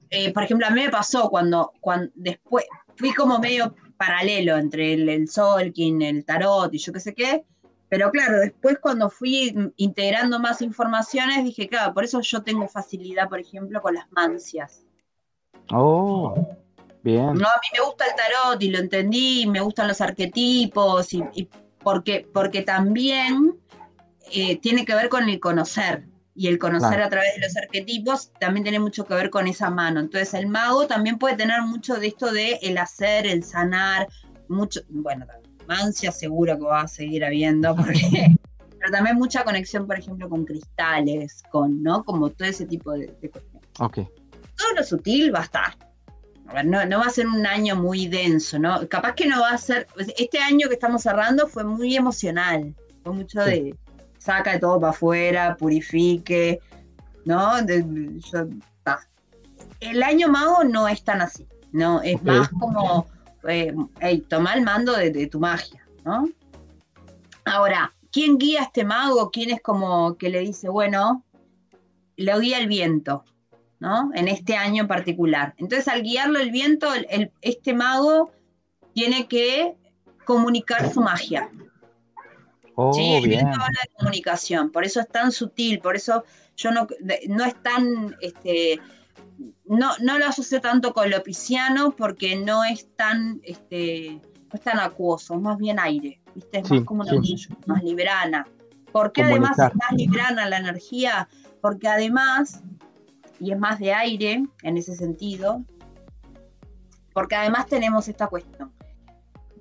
eh, por ejemplo, a mí me pasó cuando, cuando después, fui como medio paralelo entre el, el Solkin, el tarot y yo qué sé qué, pero claro, después cuando fui integrando más informaciones, dije, claro, por eso yo tengo facilidad, por ejemplo, con las mancias. Oh, bien. No, a mí me gusta el tarot y lo entendí, me gustan los arquetipos y, porque, porque también eh, tiene que ver con el conocer. Y el conocer a través de los arquetipos también tiene mucho que ver con esa mano. Entonces el mago también puede tener mucho de esto de el hacer, el sanar, mucho, bueno, mancia seguro que va a seguir habiendo, porque, pero también mucha conexión, por ejemplo, con cristales, con, ¿no? Como todo ese tipo de, de cuestiones. Ok todo lo sutil va a estar. no, no, va a ser un año muy denso, ¿no? Capaz que no va a ser. Este año que estamos cerrando fue muy emocional. Fue mucho de saca de todo para afuera, purifique, ¿no? el año mago no es tan así, ¿no? Es más como, eh, toma el mando de, de, tu magia, ¿no? Ahora, ¿quién guía a este mago? ¿Quién es como que le dice, bueno, lo guía el viento? En este año en particular. Entonces, al guiarlo el viento, este mago tiene que comunicar su magia. Oh, sí, bien. habla de comunicación, por eso es tan sutil, por eso yo no, no es tan, este, no, no lo asocio tanto con lo pisciano porque no es tan, este, es tan acuoso, es más bien aire, ¿viste? Es más como un anillo, más librana. ¿Por qué además es más librana la energía? Porque además, y es más de aire en ese sentido, porque además tenemos esta cuestión.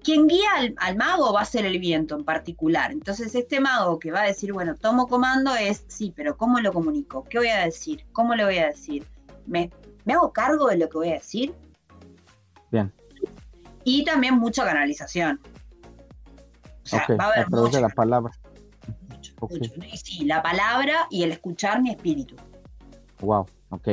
Quien guía al, mago va a ser el viento en particular. Entonces, este mago que va a decir, bueno, tomo comando es, sí, pero ¿cómo lo comunico? ¿Qué voy a decir? ¿Cómo le voy a decir? ¿Me, ¿me hago cargo de lo que voy a decir? Bien. Y también mucha canalización. O sea, va a haber mucha, la palabra. Sí, la palabra y el escuchar mi espíritu. Wow, ok.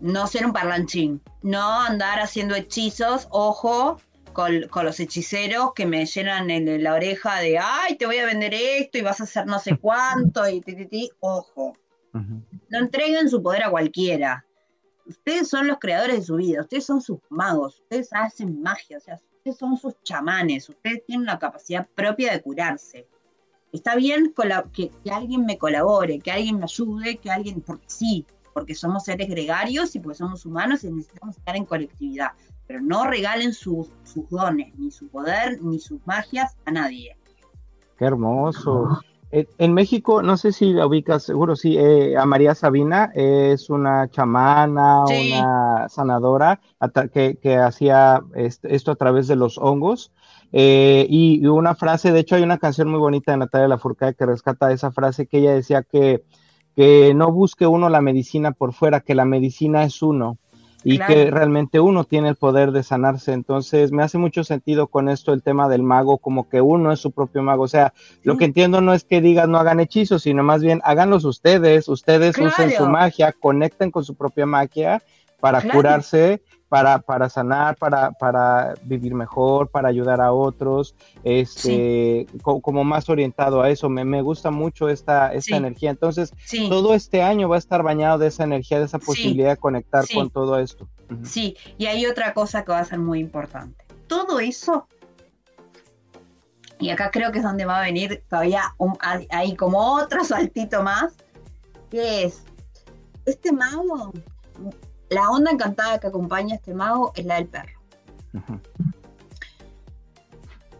No ser un parlanchín, no andar haciendo hechizos, ojo, con, los hechiceros que me llenan en la oreja de, ay, te voy a vender esto y vas a hacer no sé cuánto, y ti, ojo. No entreguen su poder a cualquiera. Ustedes son los creadores de su vida, ustedes son sus magos, ustedes hacen magia, o sea, ustedes son sus chamanes, ustedes tienen la capacidad propia de curarse. Está bien que, alguien me colabore, que alguien me ayude, que alguien, porque sí, porque somos seres gregarios y porque somos humanos y necesitamos estar en colectividad. Pero no regalen sus, dones, ni su poder, ni sus magias a nadie. Qué hermoso. En, México, no sé si la ubicas, seguro sí, eh, a María Sabina es una chamana, una sanadora que, hacía esto a través de los hongos. Eh, y, una frase, de hecho hay una canción muy bonita de Natalia Lafourcade que rescata esa frase que ella decía que, que no busque uno la medicina por fuera, que la medicina es uno y que realmente uno tiene el poder de sanarse. Entonces, me hace mucho sentido con esto el tema del mago, como que uno es su propio mago. O sea, lo que entiendo no es que digan no hagan hechizos, sino más bien háganlos ustedes, ustedes usen su magia, conecten con su propia magia para curarse para, para sanar, para, para vivir mejor, para ayudar a otros, este, como, más orientado a eso. Me, me gusta mucho esta, esta energía. Entonces, todo este año va a estar bañado de esa energía, de esa posibilidad de conectar con todo esto. Sí, y hay otra cosa que va a ser muy importante. Todo eso, y acá creo que es donde va a venir todavía hay como otro saltito más, que es, este mago la onda encantada que acompaña a este mago es la del perro.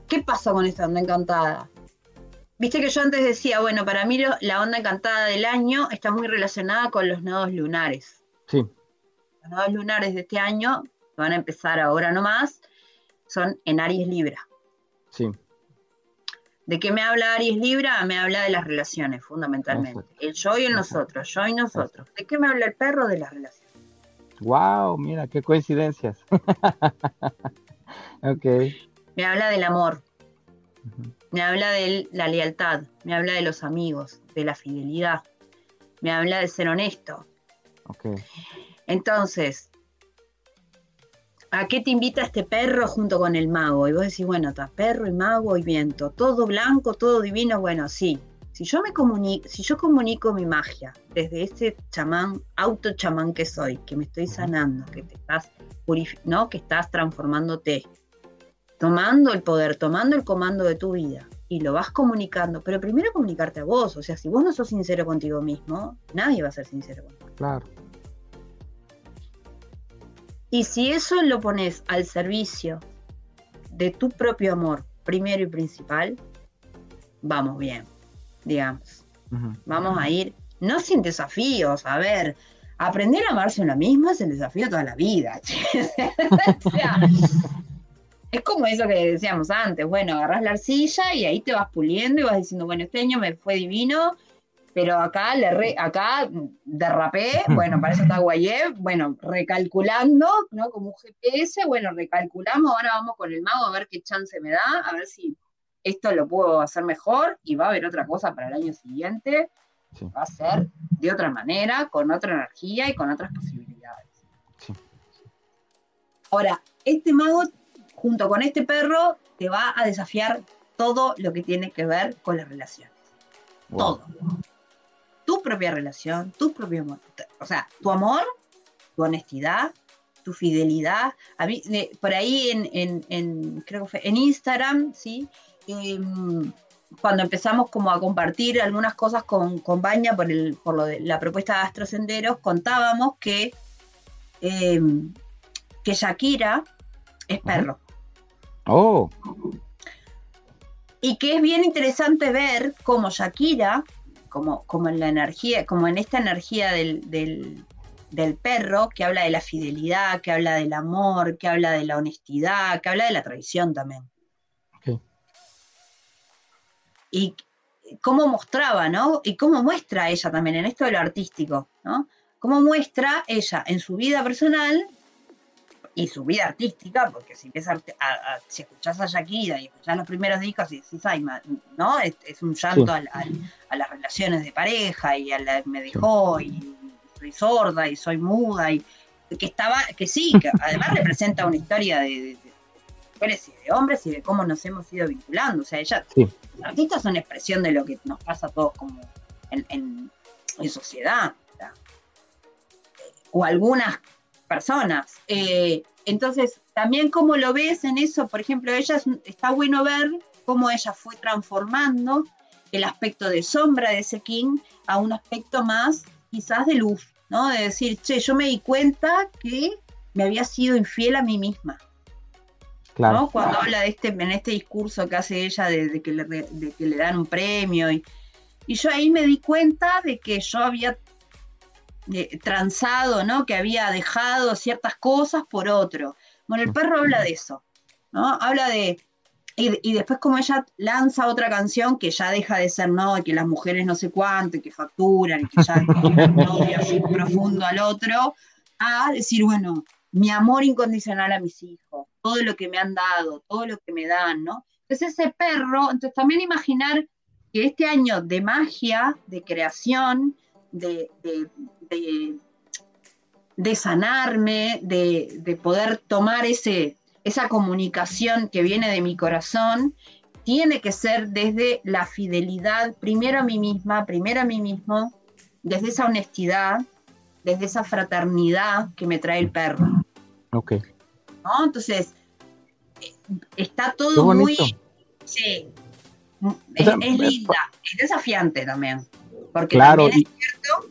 ¿Qué pasó con esta onda encantada? Viste que yo antes decía, bueno, para mí la onda encantada del año está muy relacionada con los nodos lunares. Sí. Los nodos lunares de este año, que van a empezar ahora nomás, son en Aries Libra. Sí. ¿De qué me habla Aries Libra? Me habla de las relaciones, fundamentalmente. El yo y el nosotros, yo y nosotros. ¿De qué me habla el perro? De las relaciones. Wow, mira, qué coincidencias. ok. Me habla del amor. Me habla de la lealtad. Me habla de los amigos, de la fidelidad. Me habla de ser honesto. Ok. Entonces, ¿a qué te invita este perro junto con el mago? Y vos decís, bueno, está perro y mago y viento. Todo blanco, todo divino. Bueno, sí, si yo me comunico, si yo comunico mi magia desde ese chamán, auto chamán que soy, que me estoy sanando, que te estás ¿no? que estás transformándote, tomando el poder, tomando el comando de tu vida y lo vas comunicando, pero primero comunicarte a vos, o sea, si vos no sos sincero contigo mismo, nadie va a ser sincero contigo. Claro. Y si eso lo pones al servicio de tu propio amor, primero y principal, vamos bien digamos. Vamos a ir, no sin desafíos, a ver, aprender a amarse una misma es el desafío de toda la vida. es como eso que decíamos antes, bueno, agarras la arcilla y ahí te vas puliendo y vas diciendo, bueno, este año me fue divino, pero acá le acá derrapé, bueno, para eso está Guayé, bueno, recalculando, ¿no? Como un GPS, bueno, recalculamos, ahora vamos con el mago a ver qué chance me da, a ver si esto lo puedo hacer mejor y va a haber otra cosa para el año siguiente. Va a ser de otra manera, con otra energía y con otras posibilidades. Ahora, este mago, junto con este perro, te va a desafiar todo lo que tiene que ver con las relaciones. Todo. Tu propia relación, tu propio amor. O sea, tu amor, tu honestidad, tu fidelidad. A mí, por ahí en, en, creo que fue en Instagram, ¿sí? Em, cuando empezamos como a compartir algunas cosas con, con Baña por, el, por lo de la propuesta de Astrosenderos, contábamos que, em, que Shakira es perro. Oh. Y que es bien interesante ver cómo Shakira, como, como en la energía, como en esta energía del, del, perro, que habla de la fidelidad, que habla del amor, que habla de la honestidad, que habla de la traición también. Y cómo mostraba, ¿no? Y cómo muestra ella también en esto de lo artístico, ¿no? Cómo muestra ella en su vida personal y su vida artística, porque si empiezas a, si escuchás a Shakira y escuchás los primeros discos y decís, ay, ¿no? Es, un llanto a, las relaciones de pareja y a la me dejó y soy sorda y soy muda y que estaba, que sí, que además representa una historia de, mujeres y de hombres y de cómo nos hemos ido vinculando. O sea, ella, los artistas son expresión de lo que nos pasa a todos como en, en, sociedad. O algunas personas. Eh, entonces, también como lo ves en eso, por ejemplo, ella está bueno ver cómo ella fue transformando el aspecto de sombra de ese King a un aspecto más quizás de luz, ¿no? De decir, che, yo me di cuenta que me había sido infiel a mí misma. Claro. Cuando habla de este, en este discurso que hace ella de, que, le, de que le dan un premio. Y, y yo ahí me di cuenta de que yo había eh, transado, ¿no? Que había dejado ciertas cosas por otro. Bueno, el perro habla de eso, ¿no? Habla de. Y, después, como ella lanza otra canción que ya deja de ser, ¿no? Que las mujeres no sé cuánto, que facturan, que ya un así profundo al otro, a decir, bueno, mi amor incondicional a mis hijos, todo lo que me han dado, todo lo que me dan, ¿no? Entonces, ese perro, entonces también imaginar que este año de magia, de creación, de, de, sanarme, de, poder tomar ese, esa comunicación que viene de mi corazón, tiene que ser desde la fidelidad, primero a mí misma, primero a mí mismo, desde esa honestidad, desde esa fraternidad que me trae el perro. Ok. Entonces, eh, está todo muy... Sí, es, linda, es desafiante también. Porque claro, también es cierto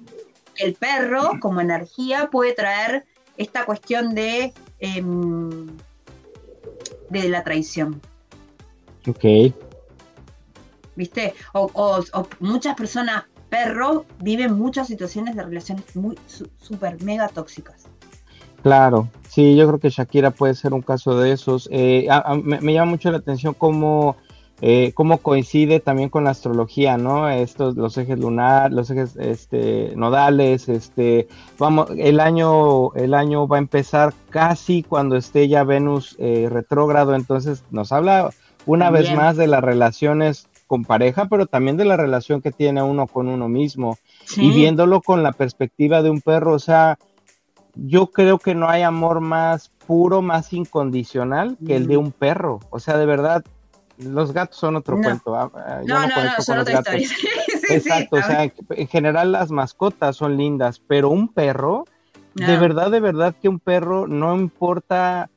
que el perro, como energía, puede traer esta cuestión de, em, de la traición. Ok. ¿Viste? O, muchas personas, perro, viven muchas situaciones de relaciones muy súper mega tóxicas. Claro, sí, yo creo que Shakira puede ser un caso de esos. Eh, me, me, llama mucho la atención cómo eh, cómo coincide también con la astrología, ¿no? Estos, los ejes lunar, los ejes este, nodales, este, vamos, el año, el año va a empezar casi cuando esté ya Venus eh, retrógrado, entonces nos habla una vez más de las relaciones con pareja, pero también de la relación que tiene uno con uno mismo, y viéndolo con la perspectiva de un perro, o sea, yo creo que no hay amor más puro, más incondicional que el de un perro. O sea, de verdad, los gatos son otro cuento. Ah, ah, no, no, no, son otra historia. Exacto, o sea, en general las mascotas son lindas, pero un perro, de verdad, de verdad que un perro no importa,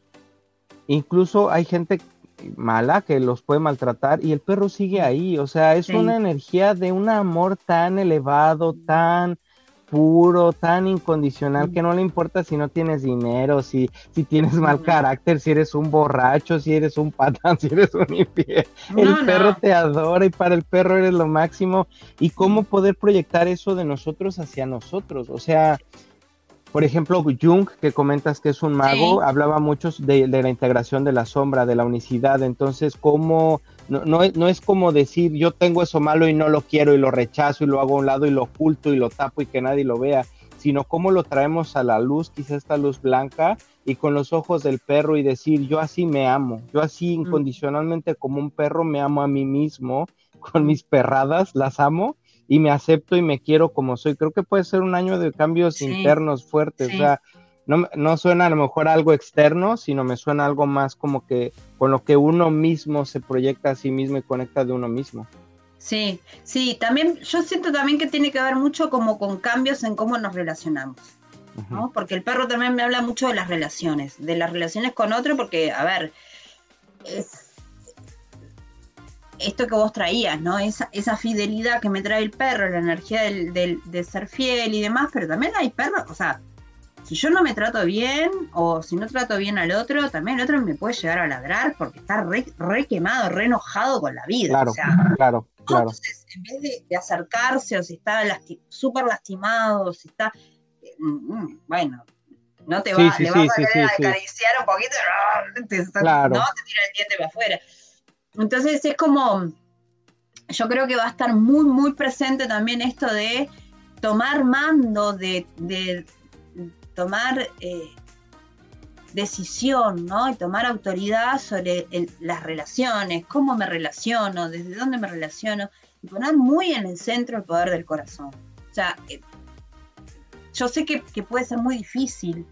incluso hay gente mala que los puede maltratar y el perro sigue ahí, o sea, es una energía de un amor tan elevado, tan puro, tan incondicional que no le importa si no tienes dinero, si, si tienes mal carácter, si eres un borracho, si eres un patán, si eres un infiel. el perro te adora y para el perro eres lo máximo. ¿Y cómo poder proyectar eso de nosotros hacia nosotros? O sea, por ejemplo, Jung, que comentas que es un mago, hablaba mucho de, de, la integración de la sombra, de la unicidad. Entonces, ¿cómo no, no, es como decir yo tengo eso malo y no lo quiero y lo rechazo y lo hago a un lado y lo oculto y lo tapo y que nadie lo vea, sino cómo lo traemos a la luz, quizá esta luz blanca y con los ojos del perro y decir yo así me amo, yo así mm. incondicionalmente como un perro me amo a mí mismo, con mis perradas las amo y me acepto y me quiero como soy. Creo que puede ser un año de cambios internos fuertes, o sea, no, no suena a lo mejor algo externo, sino me suena algo más como que con lo que uno mismo se proyecta a sí mismo y conecta de uno mismo. Sí, sí, también yo siento también que tiene que ver mucho como con cambios en cómo nos relacionamos. ¿no? Porque el perro también me habla mucho de las relaciones, de las relaciones con otro, porque, a ver, es esto que vos traías, ¿no? Esa, esa fidelidad que me trae el perro, la energía del, del, de ser fiel y demás, pero también hay perros, o sea, si yo no me trato bien o si no trato bien al otro, también el otro me puede llegar a ladrar porque está re, quemado, re enojado con la vida. Claro, claro, claro. Entonces, en vez de, acercarse o si está súper lastimado, si está, eh, mm, mm, bueno, no te va, le vas a querer acariciar un poquito, te, claro. no, te tira el diente para afuera. Entonces es como, yo creo que va a estar muy, muy presente también esto de tomar mando, de, tomar eh, decisión, ¿no? Y tomar autoridad sobre las relaciones, cómo me relaciono, desde dónde me relaciono, y poner muy en el centro el poder del corazón. O sea, eh, yo sé que, puede ser muy difícil,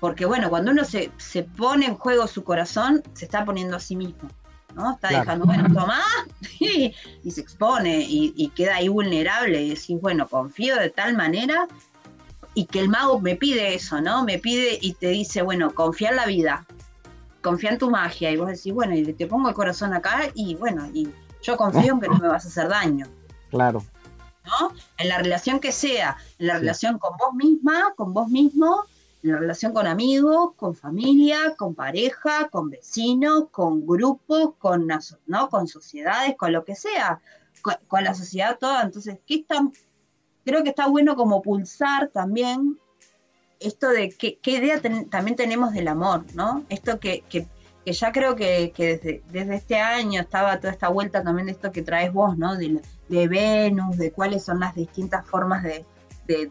porque bueno, cuando uno se, pone en juego su corazón, se está poniendo a sí mismo. ¿No? Está dejando, bueno, toma, y, se expone y, y, queda ahí vulnerable y decís, bueno, confío de tal manera y que el mago me pide eso, ¿no? Me pide y te dice, bueno, confía en la vida, confía en tu magia. Y vos decís, bueno, y te pongo el corazón acá y bueno, y yo confío en que no me vas a hacer daño. Claro. ¿No? En la relación que sea, en la relación con vos misma, con vos mismo, en la relación con amigos, con familia, con pareja, con vecinos, con grupos, con, ¿no? con sociedades, con lo que sea, con, la sociedad toda. Entonces, ¿qué creo que está bueno como pulsar también esto de qué, idea también tenemos del amor, ¿no? Esto que, ya creo que, desde, este año estaba toda esta vuelta también de esto que traes vos, ¿no? De, Venus, de cuáles son las distintas formas de,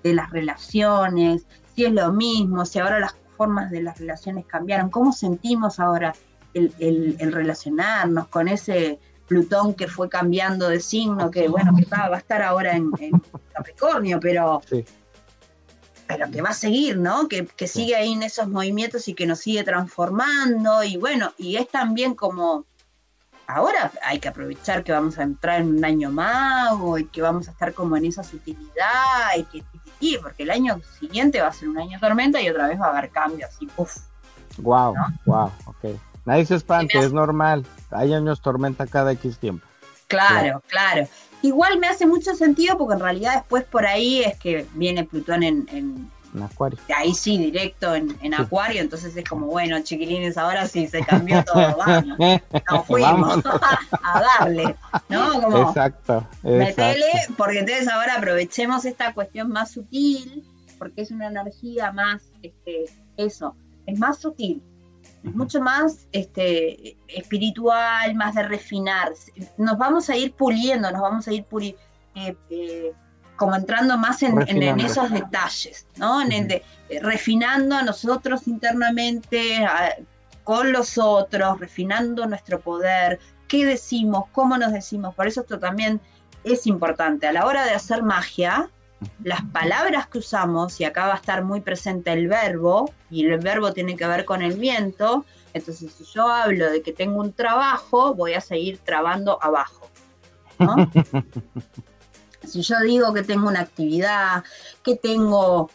las relaciones, si es lo mismo, si ahora las formas de las relaciones cambiaron, cómo sentimos ahora el relacionarnos con ese Plutón que fue cambiando de signo, que bueno, que va, a estar ahora en, Capricornio, pero, pero que va a seguir, ¿no? Que, sigue ahí en esos movimientos y que nos sigue transformando. Y bueno, y es también como, ahora hay que aprovechar que vamos a entrar en un año mago y que vamos a estar como en esa sutilidad y que porque el año siguiente va a ser un año tormenta y otra vez va a haber cambios y puff. Wow, wow, ok. Nadie se espante, es normal. Hay años tormenta cada X tiempo. Claro, claro, Igual me hace mucho sentido porque en realidad después por ahí es que viene Plutón en, en, Acuario. Ahí sí, directo en, Acuario, entonces es como, bueno, chiquilines, ahora sí se cambió todo, vamos. Nos fuimos a darle, ¿no? Como, exacto, Metele, porque entonces ahora aprovechemos esta cuestión más sutil, porque es una energía más, este, eso, es más sutil mucho más este, espiritual, más de refinar. Nos vamos a ir puliendo, nos vamos a ir puri, eh, eh, como entrando más en, esos detalles, ¿no? En el de, eh, refinando a nosotros internamente, con los otros, refinando nuestro poder, qué decimos, cómo nos decimos. Por eso esto también es importante. A la hora de hacer magia, las palabras que usamos, y acá va a estar muy presente el verbo, y el verbo tiene que ver con el viento, entonces si yo hablo de que tengo un trabajo, voy a seguir trabando abajo. si yo digo que tengo una actividad, que tengo,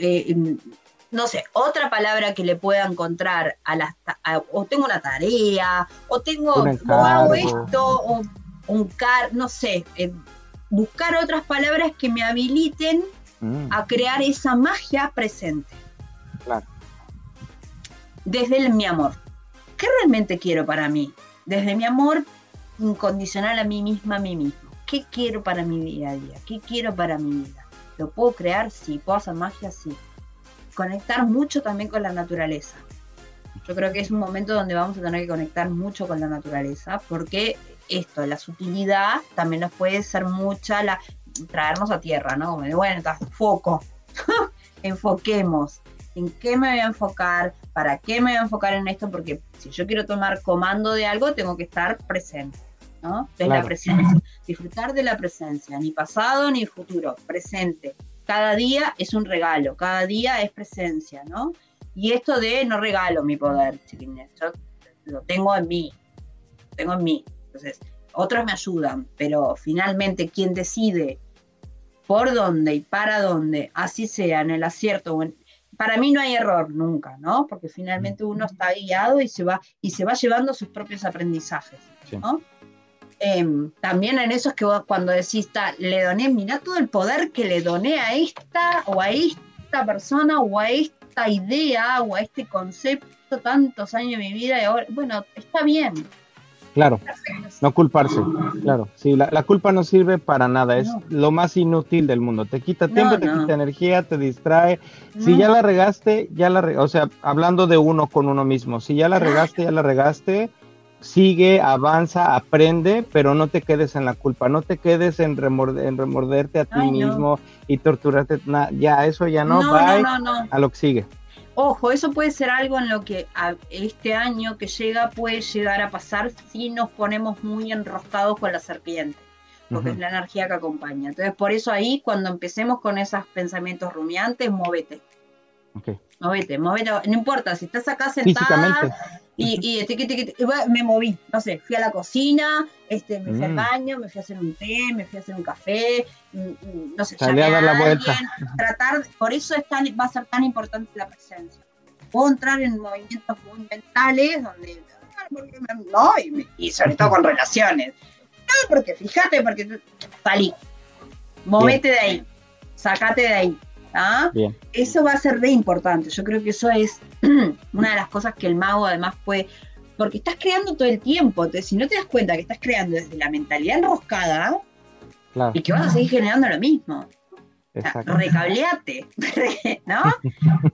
eh, em, no sé, otra palabra que le pueda encontrar a las, o tengo una tarea, o tengo, o hago esto, o un car, no sé, eh, buscar otras palabras que me habiliten mm. a crear esa magia presente. Claro. Desde mi amor. ¿Qué realmente quiero para mí? Desde mi amor incondicional a mí misma, a mí mismo. ¿Qué quiero para mi día a día? ¿Qué quiero para mi vida? ¿Lo puedo crear? Sí. ¿Puedo hacer magia? Sí. Conectar mucho también con la naturaleza. Yo creo que es un momento donde vamos a tener que conectar mucho con la naturaleza porque esto, la sutilidad, también nos puede ser mucha, la, traernos a tierra, ¿no? Como bueno, foco, enfoquemos. ¿En qué me voy a enfocar? ¿Para qué me voy a enfocar en esto? Porque si yo quiero tomar comando de algo, tengo que estar presente, ¿no? Es la presencia. Disfrutar de la presencia, ni pasado ni futuro, presente. Cada día es un regalo, cada día es presencia, ¿no? Y esto de no regalo mi poder, chiquines, yo lo tengo en mí, lo tengo en mí. Entonces, otros me ayudan, pero finalmente quien decide por dónde y para dónde, así sea en el acierto o en, para mí no hay error nunca, ¿no? Porque finalmente uno está guiado y se va, y se va llevando sus propios aprendizajes, ¿no? Em, también en eso es que vos, cuando decís, le doné, mira todo el poder que le doné a esta o a esta persona o a esta idea o a este concepto tantos años de mi vida y ahora, bueno, está bien. Claro, no culparse, claro. Sí, la, culpa no sirve para nada, es lo más inútil del mundo. Te quita tiempo, te quita energía, te distrae. Si ya la regaste, ya la regaste, o sea, hablando de uno con uno mismo, si ya la regaste, ya la regaste, sigue, avanza, aprende, pero no te quedes en la culpa, no te quedes en, remorderte a ti mismo y torturarte. ya, eso ya no, no va a lo que sigue. Ojo, eso puede ser algo en lo que este año que llega puede llegar a pasar si nos ponemos muy enroscados con la serpiente, porque es la energía que acompaña. Entonces, por eso ahí, cuando empecemos con esos pensamientos rumiantes, móvete. Okay. Movete, movete, no importa, si estás acá sentada y, y, me moví, no sé, fui a la cocina, este, me fui al mm. baño, me fui a hacer un té, me fui a hacer un café, mm, mm, no sé, Salí a dar la vuelta. tratar, por eso es tan, va a ser tan importante la presencia. Puedo entrar en movimientos mentales donde, no, y, sobre todo con relaciones. No, porque fíjate, porque salí, movete de ahí, sacate de ahí ¿Ah? Eso va a ser re importante. Yo creo que eso es una de las cosas que el mago además puede. Porque estás creando todo el tiempo. Entonces, si no te das cuenta que estás creando desde la mentalidad enroscada y que vas a seguir generando lo mismo. recableate, ¿no?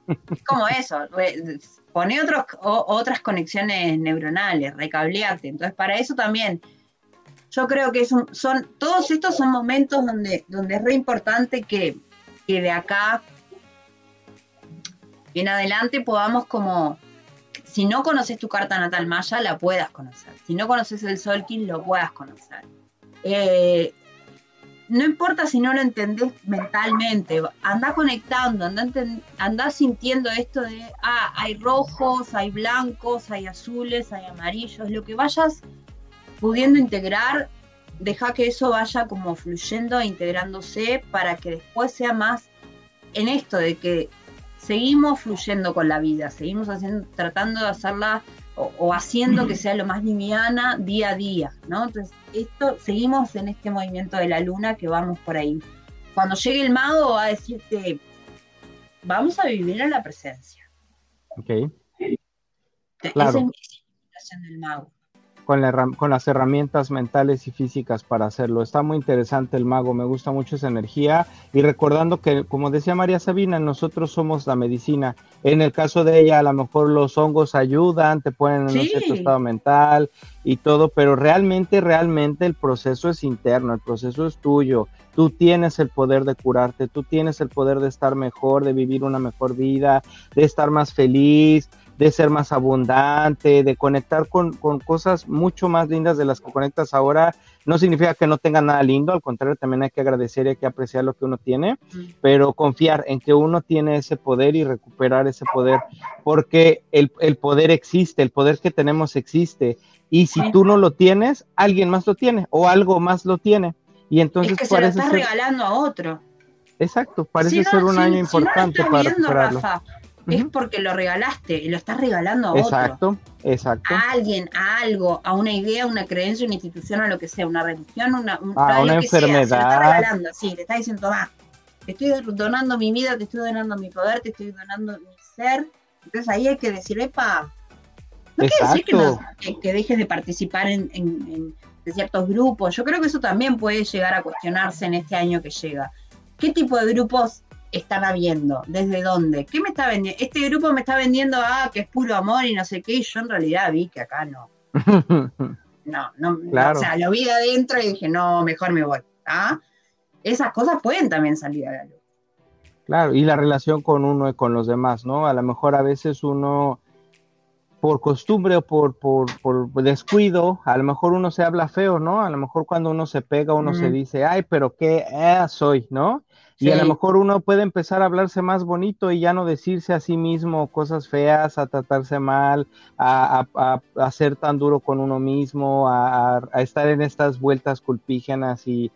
es como eso, pone otros, otras conexiones neuronales, recableate. Entonces, para eso también, yo creo que son, todos estos son momentos donde, donde es re importante que, que de acá en adelante podamos como, si no conoces tu carta natal maya, la puedas conocer. Si no conoces el Solkin, lo puedas conocer. Eh, no importa si no lo entendés mentalmente, anda conectando, anda, anda, sintiendo esto de, ah, hay rojos, hay blancos, hay azules, hay amarillos, lo que vayas pudiendo integrar deja que eso vaya como fluyendo e integrándose para que después sea más en esto de que seguimos fluyendo con la vida, seguimos haciendo, tratando de hacerla o, haciendo que sea lo más liviana día a día, ¿no? Entonces, esto, seguimos en este movimiento de la luna que vamos por ahí. Cuando llegue el mago va a decirte, vamos a vivir en la presencia. Ok. Esa es mi del mago con, con, las herramientas mentales y físicas para hacerlo. Está muy interesante el mago, me gusta mucho esa energía y recordando que, como decía María Sabina, nosotros somos la medicina. En el caso de ella, a lo mejor los hongos ayudan, te ponen en un cierto estado mental y todo, pero realmente, realmente el proceso es interno, el proceso es tuyo. Tú tienes el poder de curarte, tú tienes el poder de estar mejor, de vivir una mejor vida, de estar más feliz, de ser más abundante, de conectar con, cosas mucho más lindas de las que conectas ahora. No significa que no tenga nada lindo, al contrario, también hay que agradecer y hay que apreciar lo que uno tiene, pero confiar en que uno tiene ese poder y recuperar ese poder, porque el, poder existe, el poder que tenemos existe, y si tú no lo tienes, alguien más lo tiene o algo más lo tiene. Y entonces es que se lo estás regalando a otro. Exacto, parece ser un año importante para es porque lo regalaste y lo estás regalando a otro. Exacto, exacto. A alguien, a algo, a una idea, una creencia, una institución, o lo que sea, una religión, una, a una enfermedad. Sea. Se lo estás regalando, sí, te está diciendo, va, te estoy donando mi vida, te estoy donando mi poder, te estoy donando mi ser. Entonces ahí hay que decir, epa, no quiere decir que, que, dejes de participar en, en, en ciertos grupos. Yo creo que eso también puede llegar a cuestionarse en este año que llega. ¿Qué tipo de grupos están habiendo? ¿Desde dónde? ¿Qué me está vendiendo? Este grupo me está vendiendo, ah, que es puro amor y no sé qué, y yo en realidad vi que acá no. No, no, o sea, lo vi adentro y dije, no, mejor me voy. ¿ah? Esas cosas pueden también salir a la luz. Claro, y la relación con uno y con los demás, ¿no? A lo mejor a veces uno, por costumbre o por, por, por descuido, a lo mejor uno se habla feo, ¿no? A lo mejor cuando uno se pega, uno se dice, ay, pero qué eh, soy, ¿no? Y a lo mejor uno puede empezar a hablarse más bonito y ya no decirse a sí mismo cosas feas, a tratarse mal, a, ser tan duro con uno mismo, a, estar en estas vueltas culpígenas y,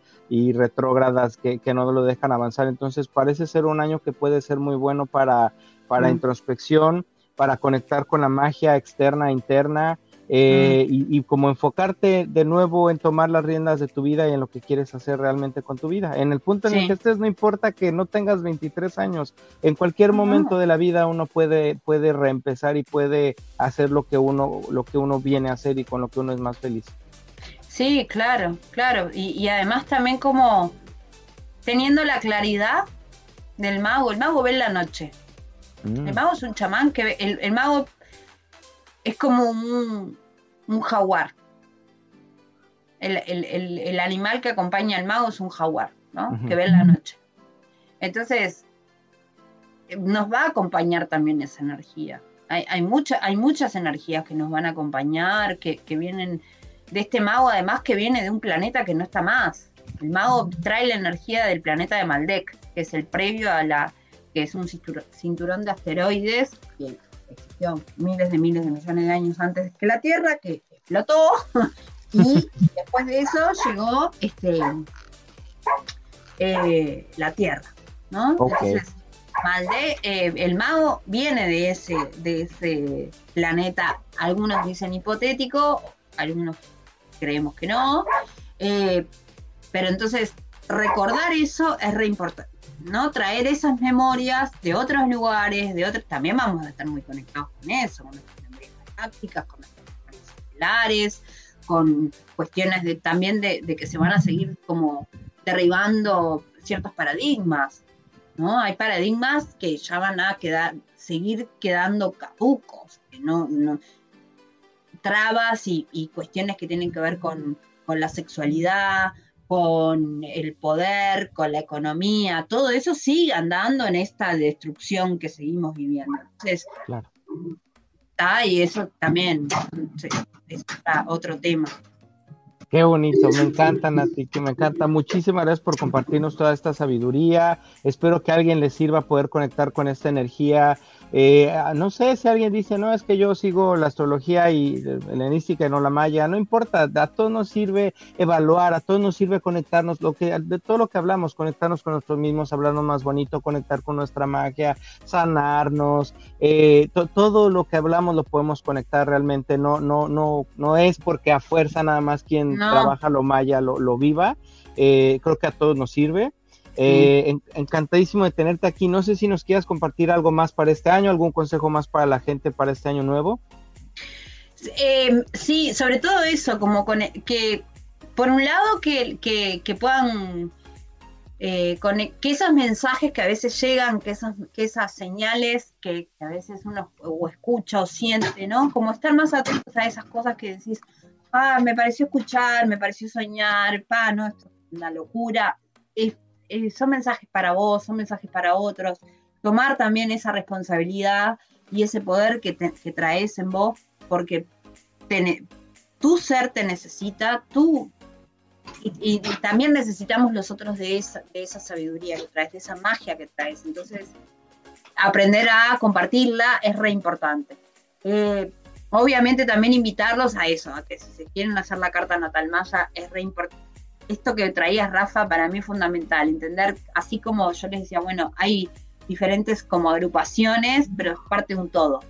retrógradas que, no lo dejan avanzar. Entonces parece ser un año que puede ser muy bueno para, para introspección, para conectar con la magia externa e interna eh, y, como enfocarte de nuevo en tomar las riendas de tu vida y en lo que quieres hacer realmente con tu vida. En el punto en el que estés, no importa que no tengas 23 años, en cualquier momento de la vida uno puede, puede reempezar y puede hacer lo que uno, lo que uno viene a hacer y con lo que uno es más feliz. Sí, claro, claro. Y, además también como teniendo la claridad del mago, el mago ve en la noche. Mm. El mago es un chamán que ve, el mago es como un, jaguar. El, animal que acompaña al mago es un jaguar, ¿no? Que ve en la noche. Entonces, nos va a acompañar también esa energía. Hay, hay, hay muchas energías que nos van a acompañar, que, vienen de este mago, además que viene de un planeta que no está más. El mago trae la energía del planeta de Maldek, que es el previo a la, que es un cinturón de asteroides, existió miles de miles de millones de años antes que la Tierra, que explotó, y después de eso llegó este, eh, la Tierra, ¿no? Entonces, eh, el mago viene de ese, de ese planeta, algunos dicen hipotético, algunos creemos que no, eh, pero entonces recordar eso es re importante. ¿No? Traer esas memorias de otros lugares, de otros, también vamos a estar muy conectados con eso, con nuestras memorias tácticas, con nuestras memorias celulares, con cuestiones de, también de, que se van a seguir como derribando ciertos paradigmas, ¿no? Hay paradigmas que ya van a quedar, seguir quedando caducos, no, no trabas y, cuestiones que tienen que ver con, con la sexualidad, con el poder, con la economía, todo eso sigue andando en esta destrucción que seguimos viviendo. Entonces, claro. está, y eso también es otro tema. Qué bonito, me encanta Nati, que me encanta. Muchísimas gracias por compartirnos toda esta sabiduría. Espero que a alguien le sirva poder conectar con esta energía eh, no sé si alguien dice, no, es que yo sigo la astrología y la helenística y no la maya, no importa, a todos nos sirve evaluar, a todos nos sirve conectarnos, lo que, de todo lo que hablamos, conectarnos con nosotros mismos, hablarnos más bonito, conectar con nuestra magia, sanarnos, eh, todo lo que hablamos lo podemos conectar realmente, no, no, no, no es porque a fuerza nada más quien trabaja lo maya lo, lo viva, eh, creo que a todos nos sirve. Eh, encantadísimo de tenerte aquí. No sé si nos quieras compartir algo más para este año, algún consejo más para la gente para este año nuevo. Em, sí, sobre todo eso, como con, que por un lado que, que, puedan, eh, con, que esos mensajes que a veces llegan, que esas, que esas señales que, a veces uno o escucha o siente, ¿no? Como estar más atentos a esas cosas que decís, ah, me pareció escuchar, me pareció soñar, pa, no, esto es una locura. Es eh, son mensajes para vos, son mensajes para otros. Tomar también esa responsabilidad y ese poder que, traes en vos, porque tu ser te necesita, tú y, también necesitamos los otros de esa, de esa sabiduría que traes, de esa magia que traes. Entonces, aprender a compartirla es re importante. Eh, obviamente también invitarlos a eso, a que si se quieren hacer la carta natal maya, es re importante esto que traías, Rafa, para mí es fundamental, entender, así como yo les decía, bueno, hay diferentes como agrupaciones, pero es parte de un todo,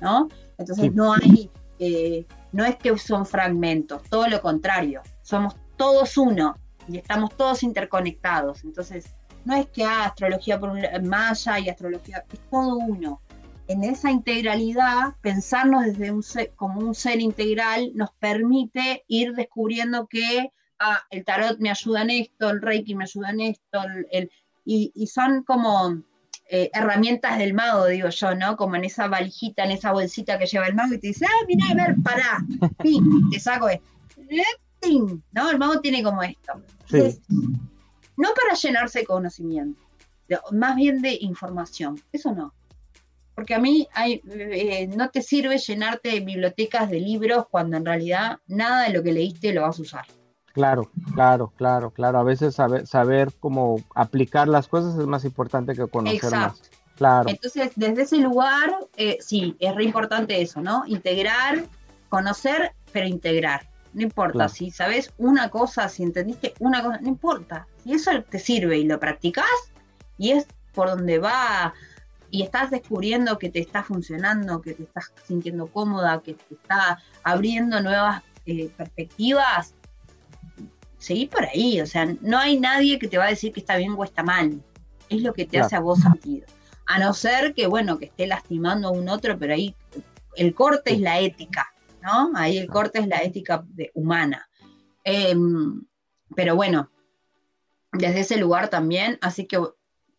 ¿no? Entonces no hay, eh, no es que son fragmentos, todo lo contrario, somos todos uno y estamos todos interconectados. Entonces, no es que ah, astrología por un maya y astrología, es todo uno. En esa integralidad, pensarnos desde un como un ser integral nos permite ir descubriendo que ah, el tarot me ayuda en esto, el reiki me ayuda en esto, el, y, son como eh, herramientas del mago, digo yo, ¿no? Como en esa valijita, en esa bolsita que lleva el mago y te dice, ah, mira, a ver, pará, ping, te saco esto. ¿No? El mago tiene como esto. no para llenarse de conocimiento, más bien de información, eso no. Porque a mí hay, eh, no te sirve llenarte de bibliotecas de libros cuando en realidad nada de lo que leíste lo vas a usar. Claro, claro, claro, claro. A veces saber, saber cómo aplicar las cosas es más importante que conocer más. Claro. Entonces, desde ese lugar, eh, sí, es re importante eso, ¿no? Integrar, conocer, pero integrar. No importa, si sabes una cosa, si entendiste una cosa, no importa. Si eso te sirve y lo practicas, y es por donde va y estás descubriendo que te está funcionando, que te estás sintiendo cómoda, que te está abriendo nuevas eh, perspectivas, seguí por ahí. O sea, no hay nadie que te va a decir que está bien o está mal. Es lo que te hace a vos sentido. A no ser que, bueno, que esté lastimando a un otro, pero ahí el corte es la ética, ¿no? Ahí el corte es la ética humana. Em, pero bueno, desde ese lugar también, así que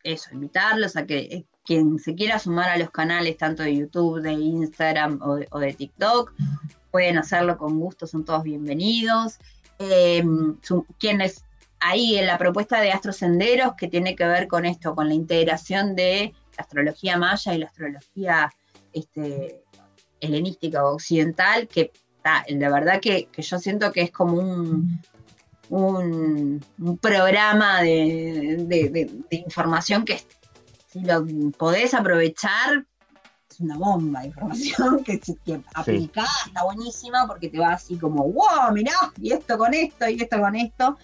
eso, invitarlos a que eh, quien se quiera sumar a los canales tanto de YouTube, de Instagram o de, TikTok, pueden hacerlo con gusto, son todos bienvenidos. Em, quienes ahí en la propuesta de Astrosenderos, que tiene que ver con esto, con la integración de la astrología maya y la astrología este, helenística o occidental, que la verdad que, yo siento que es como un, programa de, información que si lo podés aprovechar, es una bomba de información que, que aplicada está buenísima porque te va así como, wow, mirá, y esto con esto, y esto con esto.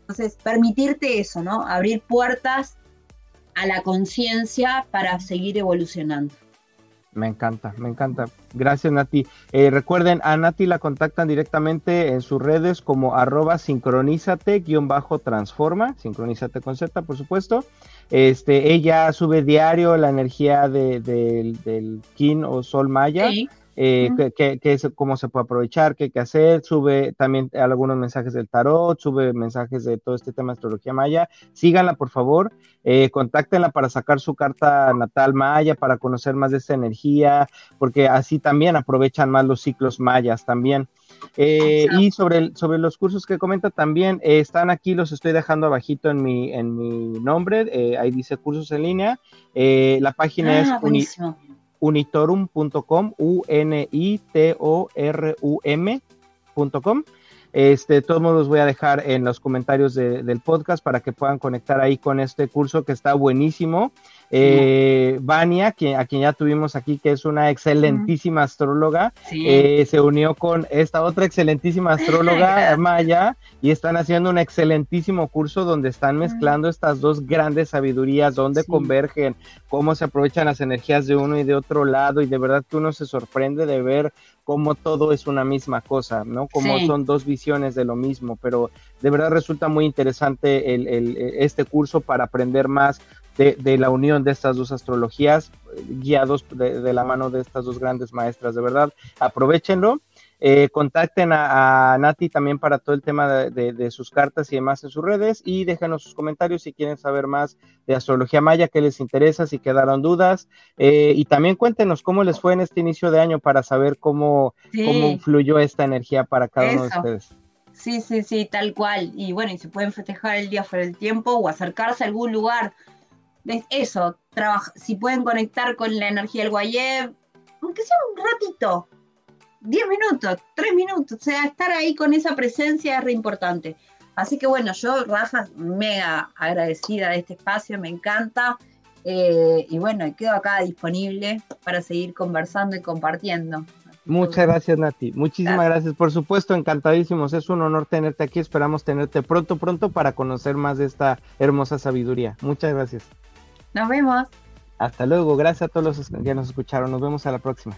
Entonces, permitirte eso, ¿no? Abrir puertas a la conciencia para seguir evolucionando. Me encanta, me encanta. Gracias, Nati. Eh, recuerden, a Nati la contactan directamente en sus redes como arroba sincronízate-transforma, sincronízate con Z, por supuesto. Este, ella sube diario la energía del Kin o Sol Maya. Eh, qué, es, cómo se puede aprovechar, qué hay que hacer, sube también algunos mensajes del tarot, sube mensajes de todo este tema de astrología maya. Síganla, por favor, eh, contáctenla para sacar su carta natal maya, para conocer más de esta energía, porque así también aprovechan más los ciclos mayas también. Eh, y sobre, sobre los cursos que comenta también, están aquí, los estoy dejando abajito en mi, en mi nombre, ahí dice cursos en línea. la página es ah, unitorum.com, U-N-I-T-O-R-U-M.com. Este, de todos modos los voy a dejar en los comentarios del podcast para que puedan conectar ahí con este curso que está buenísimo. Eh, Vania, a quien ya tuvimos aquí, que es una excelentísima astróloga, eh, se unió con esta otra excelentísima astróloga, Maya, y están haciendo un excelentísimo curso donde están mezclando estas dos grandes sabidurías, donde convergen, cómo se aprovechan las energías de uno y de otro lado, y de verdad que uno se sorprende de ver cómo todo es una misma cosa, ¿no? Como son dos visiones de lo mismo, pero de verdad resulta muy interesante el, este curso para aprender más de, la unión de estas dos astrologías, guiados de, la mano de estas dos grandes maestras. De verdad, aprovechenlo. Eh, contacten a, Nati también para todo el tema de, sus cartas y demás en sus redes y déjenos sus comentarios si quieren saber más de astrología maya, qué les interesa, si quedaron dudas. Eh, y también cuéntenos cómo les fue en este inicio de año para saber cómo, cómo fluyó esta energía para cada uno de ustedes. Sí, sí, sí, tal cual. Y bueno, y se pueden festejar el día fuera del tiempo o acercarse a algún lugar. Eso, si pueden conectar con la energía del Guayeb, aunque sea un ratito, 10 minutos, 3 minutos, o sea, estar ahí con esa presencia es re importante. Así que bueno, yo, Rafa, mega agradecida de este espacio, me encanta. Eh, y bueno, quedo acá disponible para seguir conversando y compartiendo. Muchas gracias, Nati. Muchísimas gracias. Por supuesto, encantadísimos. Es un honor tenerte aquí. Esperamos tenerte pronto, pronto para conocer más de esta hermosa sabiduría. Muchas gracias. Nos vemos. Hasta luego. Gracias a todos los que nos escucharon. Nos vemos a la próxima.